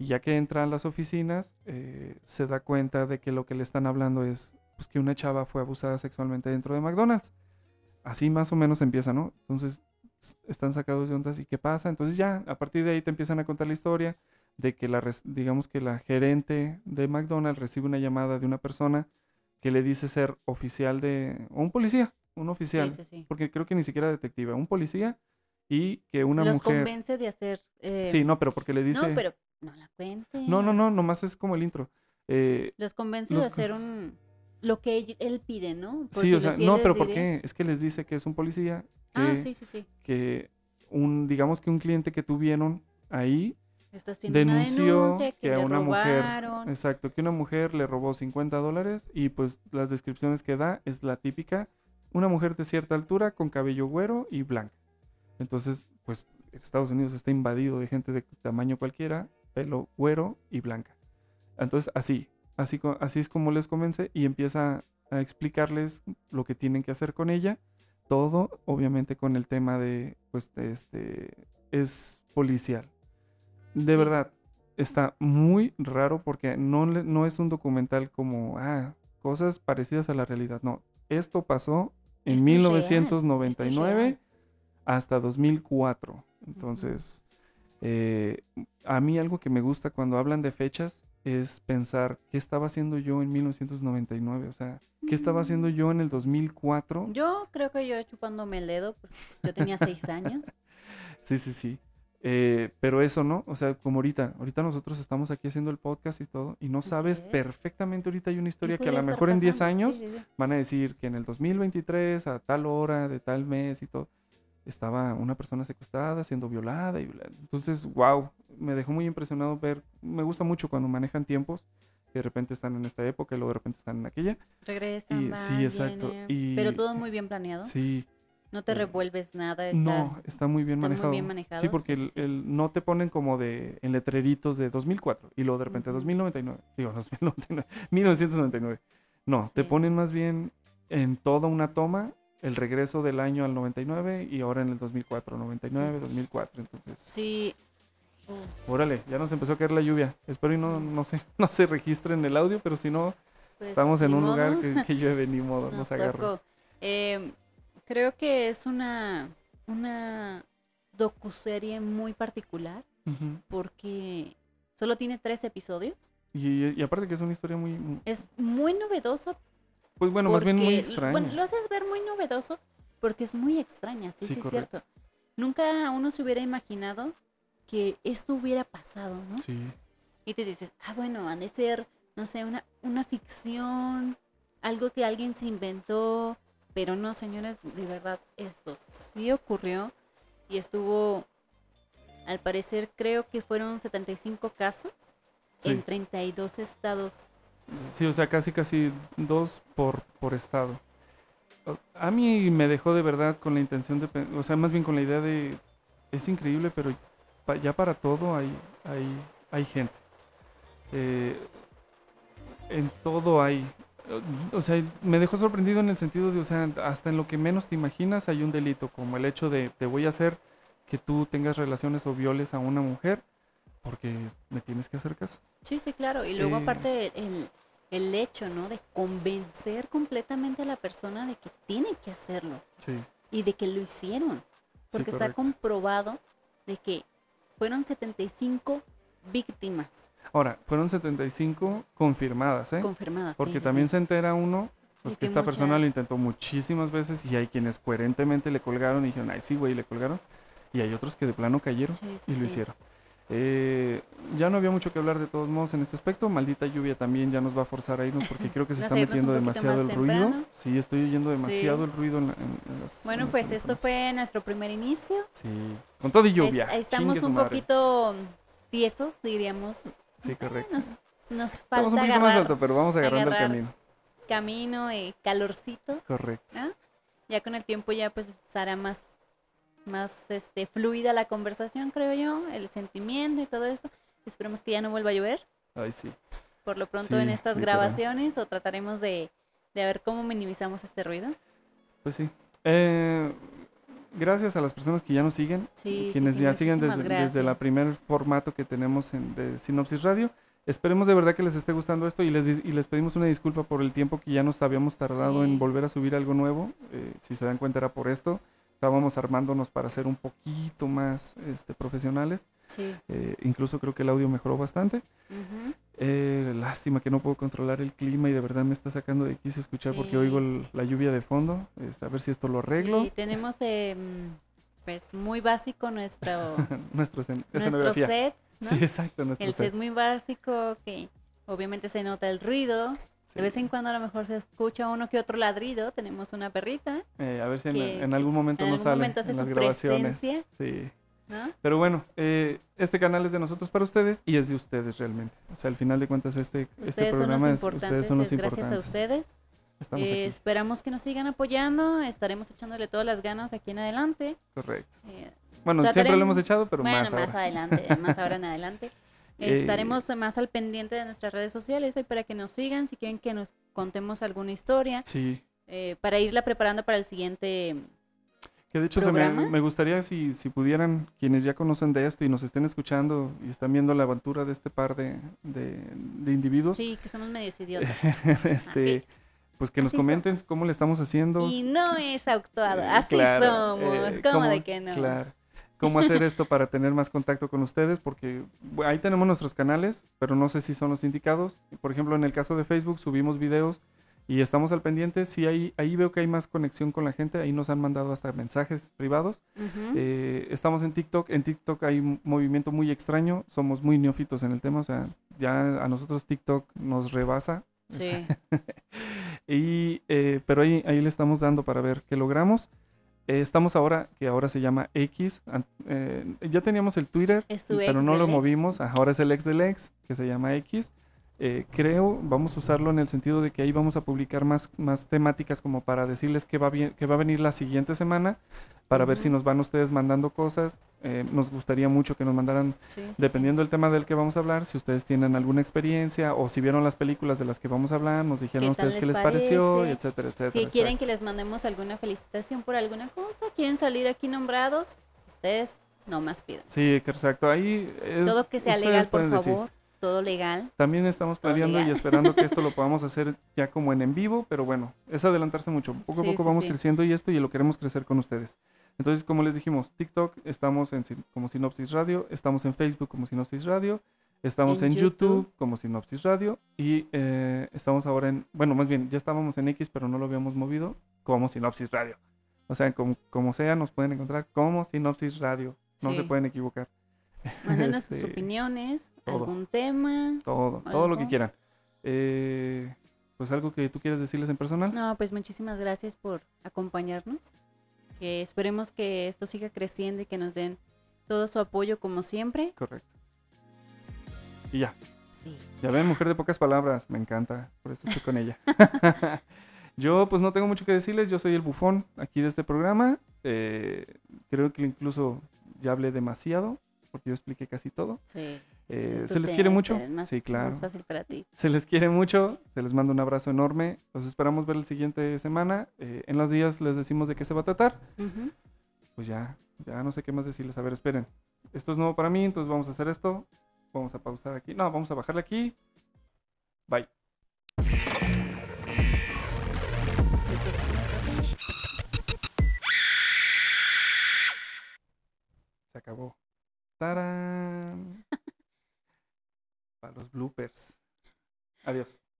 [SPEAKER 1] Y ya que entra a las oficinas, eh, se da cuenta de que lo que le están hablando es pues, que una chava fue abusada sexualmente dentro de McDonald's. Así más o menos empieza, ¿no? Entonces están sacados de ondas y qué pasa. Entonces ya, a partir de ahí te empiezan a contar la historia de que la, digamos que la gerente de McDonald's recibe una llamada de una persona que le dice ser oficial de, o un policía, un oficial,
[SPEAKER 2] Sí, sí, sí.
[SPEAKER 1] porque creo que ni siquiera detective, un policía y que una
[SPEAKER 2] Los
[SPEAKER 1] mujer...
[SPEAKER 2] convence de hacer. eh,
[SPEAKER 1] Sí, no, pero porque le dice...
[SPEAKER 2] No, pero no la cuentes.
[SPEAKER 1] No, no, no, nomás es como el intro. Eh,
[SPEAKER 2] Los convence
[SPEAKER 1] los
[SPEAKER 2] de hacer un. Lo que él, él pide, ¿no? Por
[SPEAKER 1] sí,
[SPEAKER 2] si
[SPEAKER 1] o sea, no, pero ¿por qué? Es que les dice que es un policía, que,
[SPEAKER 2] Ah, sí, sí, sí.
[SPEAKER 1] que un, digamos que un cliente que tuvieron ahí denunció
[SPEAKER 2] denuncia que,
[SPEAKER 1] que a una mujer, exacto, que una mujer le robó 50 dólares y pues las descripciones que da es la típica, una mujer de cierta altura con cabello güero y blanca. Entonces, pues Estados Unidos está invadido de gente de tamaño cualquiera, pelo güero y blanca. Entonces, así, así, así es como les convence y empieza a explicarles lo que tienen que hacer con ella. Todo, obviamente, con el tema de, pues, de este, es policial. De
[SPEAKER 2] Sí.
[SPEAKER 1] verdad, está muy raro porque no, no es un documental como, ah, cosas parecidas a la realidad. No, esto pasó en
[SPEAKER 2] Esto es real,
[SPEAKER 1] 1999
[SPEAKER 2] real.
[SPEAKER 1] hasta 2004. Entonces, eh, a mí algo que me gusta cuando hablan de fechas es pensar qué estaba haciendo yo en 1999, o sea, qué estaba haciendo yo en el 2004.
[SPEAKER 2] Yo creo que yo chupándome el dedo, porque yo tenía seis años.
[SPEAKER 1] Sí, sí, sí. Eh, pero eso, ¿no? O sea, como ahorita, ahorita nosotros estamos aquí haciendo el podcast y todo, y no sabes
[SPEAKER 2] es.
[SPEAKER 1] perfectamente ahorita hay una
[SPEAKER 2] ¿Qué
[SPEAKER 1] historia que a lo mejor en 10
[SPEAKER 2] pasando? Sí,
[SPEAKER 1] años
[SPEAKER 2] sí, sí.
[SPEAKER 1] van a decir que en el 2023, a tal hora, de tal mes y todo, estaba una persona secuestrada, siendo violada. Y Entonces, wow, me dejó muy impresionado ver, me gusta mucho cuando manejan tiempos, que de repente están en esta época y luego de repente están en aquella.
[SPEAKER 2] Regresan,
[SPEAKER 1] Y-
[SPEAKER 2] van,
[SPEAKER 1] sí, exacto, y-
[SPEAKER 2] Pero todo muy bien planeado.
[SPEAKER 1] Sí.
[SPEAKER 2] No te
[SPEAKER 1] Eh,
[SPEAKER 2] revuelves nada,
[SPEAKER 1] No,
[SPEAKER 2] estás...
[SPEAKER 1] está muy bien
[SPEAKER 2] está muy
[SPEAKER 1] manejado.
[SPEAKER 2] bien manejado,
[SPEAKER 1] Sí, porque
[SPEAKER 2] sí,
[SPEAKER 1] el,
[SPEAKER 2] sí, sí.
[SPEAKER 1] el- no te ponen como de en letreritos de 2004 y luego de repente
[SPEAKER 2] Ujú.
[SPEAKER 1] 2099. Digo, 2099, 1999. No, te
[SPEAKER 2] Sí.
[SPEAKER 1] ponen más bien en toda una toma el regreso del año al 99 y ahora en el 2004, 99, 2004. Entonces,
[SPEAKER 2] Sí.
[SPEAKER 1] Órale, ya nos empezó a caer la lluvia. Espero y no, no, se, no se registre en el audio, pero si no,
[SPEAKER 2] pues,
[SPEAKER 1] estamos en un lugar
[SPEAKER 2] modo,
[SPEAKER 1] que, que llueve, ni modo, nos,
[SPEAKER 2] nos
[SPEAKER 1] agarra.
[SPEAKER 2] Eh, creo que es una, una docuserie muy particular
[SPEAKER 1] Ujú.
[SPEAKER 2] porque solo tiene tres episodios.
[SPEAKER 1] y, y aparte que es una historia muy-
[SPEAKER 2] Es muy novedosa
[SPEAKER 1] pues bueno, más bien muy.
[SPEAKER 2] Bueno, lo haces ver muy novedoso porque es muy extraña, sí,
[SPEAKER 1] Sí,
[SPEAKER 2] sí, es cierto. Nunca uno se hubiera imaginado que esto hubiera pasado, ¿no?
[SPEAKER 1] Sí.
[SPEAKER 2] Y te dices, ah, bueno, han de ser, no sé, una, una ficción, algo que alguien se inventó, pero no, señores, de verdad, esto sí ocurrió y estuvo, al parecer, creo que fueron 75 casos
[SPEAKER 1] Sí.
[SPEAKER 2] en 32 estados.
[SPEAKER 1] Sí, o sea, casi casi dos por, por estado. A mí me dejó de verdad con la intención de, o sea, más bien con la idea de, es increíble, pero ya para todo hay, hay, hay gente. Eh, en todo hay, o sea, me dejó sorprendido en el sentido de, o sea, hasta en lo que menos te imaginas hay un delito, como el hecho de, te voy a hacer que tú tengas relaciones o violes a una mujer porque me tienes que hacer caso.
[SPEAKER 2] Sí, sí, claro. Y luego
[SPEAKER 1] Eh,
[SPEAKER 2] aparte el, el hecho, ¿no? De convencer completamente a la persona de que tiene que hacerlo
[SPEAKER 1] Sí.
[SPEAKER 2] y de que lo hicieron. Porque está comprobado de que fueron 75 víctimas
[SPEAKER 1] Ahora, fueron 75 confirmadas, ¿eh?
[SPEAKER 2] confirmadas.
[SPEAKER 1] Porque
[SPEAKER 2] sí,
[SPEAKER 1] también se entera uno, pues que esta persona lo intentó muchísimas veces y hay quienes coherentemente le colgaron y dijeron, ay, sí, güey, le colgaron. Y hay otros que de plano cayeron
[SPEAKER 2] Sí, sí,
[SPEAKER 1] y lo
[SPEAKER 2] sí.
[SPEAKER 1] hicieron. Eh, ya no había mucho que hablar de todos modos en este aspecto. Maldita lluvia también ya nos va a forzar a irnos porque creo que se está
[SPEAKER 2] un
[SPEAKER 1] metiendo demasiado el ruido. Sí, estoy oyendo demasiado
[SPEAKER 2] Sí.
[SPEAKER 1] el ruido en, la- en- en las...
[SPEAKER 2] Bueno,
[SPEAKER 1] en
[SPEAKER 2] pues esto
[SPEAKER 1] teléfonos.
[SPEAKER 2] fue nuestro primer inicio.
[SPEAKER 1] Sí, con todo y
[SPEAKER 2] Es-
[SPEAKER 1] lluvia.
[SPEAKER 2] estamos un
[SPEAKER 1] madre.
[SPEAKER 2] poquito tiesos, diríamos.
[SPEAKER 1] Sí, correcto.
[SPEAKER 2] Nos, nos
[SPEAKER 1] Estamos
[SPEAKER 2] falta
[SPEAKER 1] un poquito más alto, pero vamos agarrando
[SPEAKER 2] agarrar-
[SPEAKER 1] el camino.
[SPEAKER 2] camino y calorcito.
[SPEAKER 1] Correcto.
[SPEAKER 2] ya con el tiempo ya pues será más más este fluida la conversación creo yo el sentimiento y todo esto esperemos que ya no vuelva a llover
[SPEAKER 1] Ay, sí.
[SPEAKER 2] por lo pronto
[SPEAKER 1] Sí,
[SPEAKER 2] en estas
[SPEAKER 1] literal.
[SPEAKER 2] grabaciones o trataremos de, de ver cómo minimizamos este ruido
[SPEAKER 1] Pues sí. Eh, gracias a las personas que ya nos siguen,
[SPEAKER 2] Sí, sí,
[SPEAKER 1] quienes
[SPEAKER 2] sí,
[SPEAKER 1] ya siguen desde, desde
[SPEAKER 2] gracias.
[SPEAKER 1] primer formato que tenemos en, de Sinopsis Radio. Esperemos de verdad que les esté gustando esto y les, y les pedimos una disculpa por el tiempo que ya nos habíamos tardado en volver a subir algo nuevo. Eh, si se dan cuenta era por esto. Estábamos armándonos para ser un poquito más este, profesionales.
[SPEAKER 2] sí
[SPEAKER 1] Eh, incluso creo que el audio mejoró bastante. Eh, lástima que no puedo controlar el clima y de verdad me está sacando de quicio escuchar porque oigo el- la lluvia de fondo. Este, a ver si esto lo arreglo.
[SPEAKER 2] Sí, tenemos eh, mm, pues muy básico nuestro
[SPEAKER 1] Nuestro
[SPEAKER 2] set ¿no?
[SPEAKER 1] Sí, exacto, nuestro
[SPEAKER 2] el
[SPEAKER 1] set.
[SPEAKER 2] set muy básico que obviamente se nota el ruido
[SPEAKER 1] Sí.
[SPEAKER 2] De vez en cuando a lo mejor se escucha uno que otro ladrido. Tenemos una perrita.
[SPEAKER 1] Eh, a ver si en,
[SPEAKER 2] que-
[SPEAKER 1] en algún momento
[SPEAKER 2] en
[SPEAKER 1] nos
[SPEAKER 2] algún
[SPEAKER 1] sale
[SPEAKER 2] momento hace
[SPEAKER 1] en
[SPEAKER 2] su
[SPEAKER 1] grabaciones.
[SPEAKER 2] presencia.
[SPEAKER 1] Sí.
[SPEAKER 2] ¿no?
[SPEAKER 1] Pero bueno, eh, este canal es de nosotros para ustedes y es de ustedes realmente. O sea, al final de cuentas este, este
[SPEAKER 2] Ustedes
[SPEAKER 1] programa es
[SPEAKER 2] importantes.
[SPEAKER 1] ustedes son los
[SPEAKER 2] es gracias a
[SPEAKER 1] importantes.
[SPEAKER 2] ustedes.
[SPEAKER 1] Estamos
[SPEAKER 2] Eh,
[SPEAKER 1] aquí,
[SPEAKER 2] esperamos que nos sigan apoyando. Estaremos echándole todas las ganas aquí en adelante.
[SPEAKER 1] correcto.
[SPEAKER 2] Eh,
[SPEAKER 1] Bueno, siempre lo hemos echado, pero
[SPEAKER 2] bueno,
[SPEAKER 1] más
[SPEAKER 2] adelante, más ahora en adelante.
[SPEAKER 1] Eh,
[SPEAKER 2] Estaremos más al pendiente de nuestras redes sociales ahí para que nos sigan, si quieren que nos contemos alguna historia,
[SPEAKER 1] Sí,
[SPEAKER 2] eh, para irla preparando para el siguiente.
[SPEAKER 1] que de hecho se me, gustaría si, si pudieran, quienes ya conocen de esto y nos estén escuchando y están viendo la aventura de este par de, de, de individuos,
[SPEAKER 2] Sí, que somos medios idiotas.
[SPEAKER 1] este,
[SPEAKER 2] Así
[SPEAKER 1] pues que nos
[SPEAKER 2] Así
[SPEAKER 1] comenten cómo le estamos haciendo.
[SPEAKER 2] Y no es actuado,
[SPEAKER 1] Eh,
[SPEAKER 2] así
[SPEAKER 1] claro,
[SPEAKER 2] somos.
[SPEAKER 1] eh,
[SPEAKER 2] ¿Cómo,
[SPEAKER 1] cómo-
[SPEAKER 2] de que no?
[SPEAKER 1] Claro. Cómo hacer esto para tener más contacto con ustedes, porque bu- ahí tenemos nuestros canales, pero no sé si son los indicados. Por ejemplo, en el caso de Facebook subimos videos y estamos al pendiente. Sí, ahí, ahí veo que hay más conexión con la gente. Ahí nos han mandado hasta mensajes privados.
[SPEAKER 2] Ujú.
[SPEAKER 1] Eh, estamos en TikTok. En TikTok hay un movimiento muy extraño. Somos muy neófitos en el tema. O sea, ya a nosotros TikTok nos rebasa.
[SPEAKER 2] Sí.
[SPEAKER 1] Y, eh, pero ahí, ahí le estamos dando para ver qué logramos. Eh, estamos ahora, que ahora se llama X. eh, ya teníamos el Twitter, pero no lo
[SPEAKER 2] ex.
[SPEAKER 1] movimos. Ahora es el ex del ex, que se llama X. Eh, creo, vamos a usarlo en el sentido de que ahí vamos a publicar más, más temáticas como para decirles que va, bien, que va a venir la siguiente semana, para ver si nos van ustedes mandando cosas. Eh, nos gustaría mucho que nos mandaran
[SPEAKER 2] Sí, sí, sí.
[SPEAKER 1] Dependiendo del tema del que vamos a hablar, si ustedes tienen alguna experiencia o si vieron las películas de las que vamos a hablar, nos dijeron
[SPEAKER 2] ¿Qué tal
[SPEAKER 1] ustedes qué
[SPEAKER 2] les
[SPEAKER 1] pareció,
[SPEAKER 2] parece?
[SPEAKER 1] etcétera, etcétera.
[SPEAKER 2] Si quieren que les mandemos alguna felicitación por alguna cosa, quieren salir aquí nombrados, ustedes no más pidan.
[SPEAKER 1] Sí, exacto. Ahí es,
[SPEAKER 2] Todo que sea legal, por
[SPEAKER 1] decir.
[SPEAKER 2] Todo legal.
[SPEAKER 1] También estamos planeando y esperando que esto lo podamos hacer ya como en en vivo, pero bueno, es adelantarse mucho. Poco a
[SPEAKER 2] Sí,
[SPEAKER 1] poco
[SPEAKER 2] sí,
[SPEAKER 1] vamos
[SPEAKER 2] sí.
[SPEAKER 1] creciendo y esto y lo queremos crecer con ustedes. Entonces, como les dijimos, TikTok estamos en como Sinopsis Radio, estamos en Facebook como Sinopsis Radio, estamos en,
[SPEAKER 2] En
[SPEAKER 1] YouTube.
[SPEAKER 2] YouTube.
[SPEAKER 1] como Sinopsis Radio y eh, estamos ahora en, bueno, más bien, ya estábamos en X, pero no lo habíamos movido como Sinopsis Radio. O sea, como, como sea, nos pueden encontrar como Sinopsis Radio. No se pueden equivocar.
[SPEAKER 2] Mándenos sus
[SPEAKER 1] Este,
[SPEAKER 2] opiniones,
[SPEAKER 1] todo.
[SPEAKER 2] algún tema.
[SPEAKER 1] Todo, todo lo que quieran. Eh, pues algo que tú quieras decirles en personal.
[SPEAKER 2] No, pues muchísimas gracias por acompañarnos. Que esperemos que esto siga creciendo y que nos den todo su apoyo como siempre.
[SPEAKER 1] Correcto. Y ya,
[SPEAKER 2] Sí.
[SPEAKER 1] ya ven, mujer de pocas palabras, me encanta, por eso estoy con ella. yo pues no tengo mucho que decirles, yo soy el bufón aquí de este programa. Eh, creo que incluso ya hablé demasiado, porque yo expliqué casi todo.
[SPEAKER 2] Sí.
[SPEAKER 1] Eh,
[SPEAKER 2] Pues es tu
[SPEAKER 1] se les
[SPEAKER 2] tema,
[SPEAKER 1] quiere mucho.
[SPEAKER 2] más-
[SPEAKER 1] sí, claro.
[SPEAKER 2] Más fácil para ti.
[SPEAKER 1] Se les quiere mucho, se les manda un abrazo enorme. Los esperamos ver la siguiente semana. Eh, en los días les decimos de qué se va a tratar. Pues ya, ya no sé qué más decirles. A ver, esperen. Esto es nuevo para mí, entonces vamos a hacer esto. Vamos a pausar aquí. No, vamos a bajarle aquí. Bye. Se acabó. Para los bloopers. Adiós.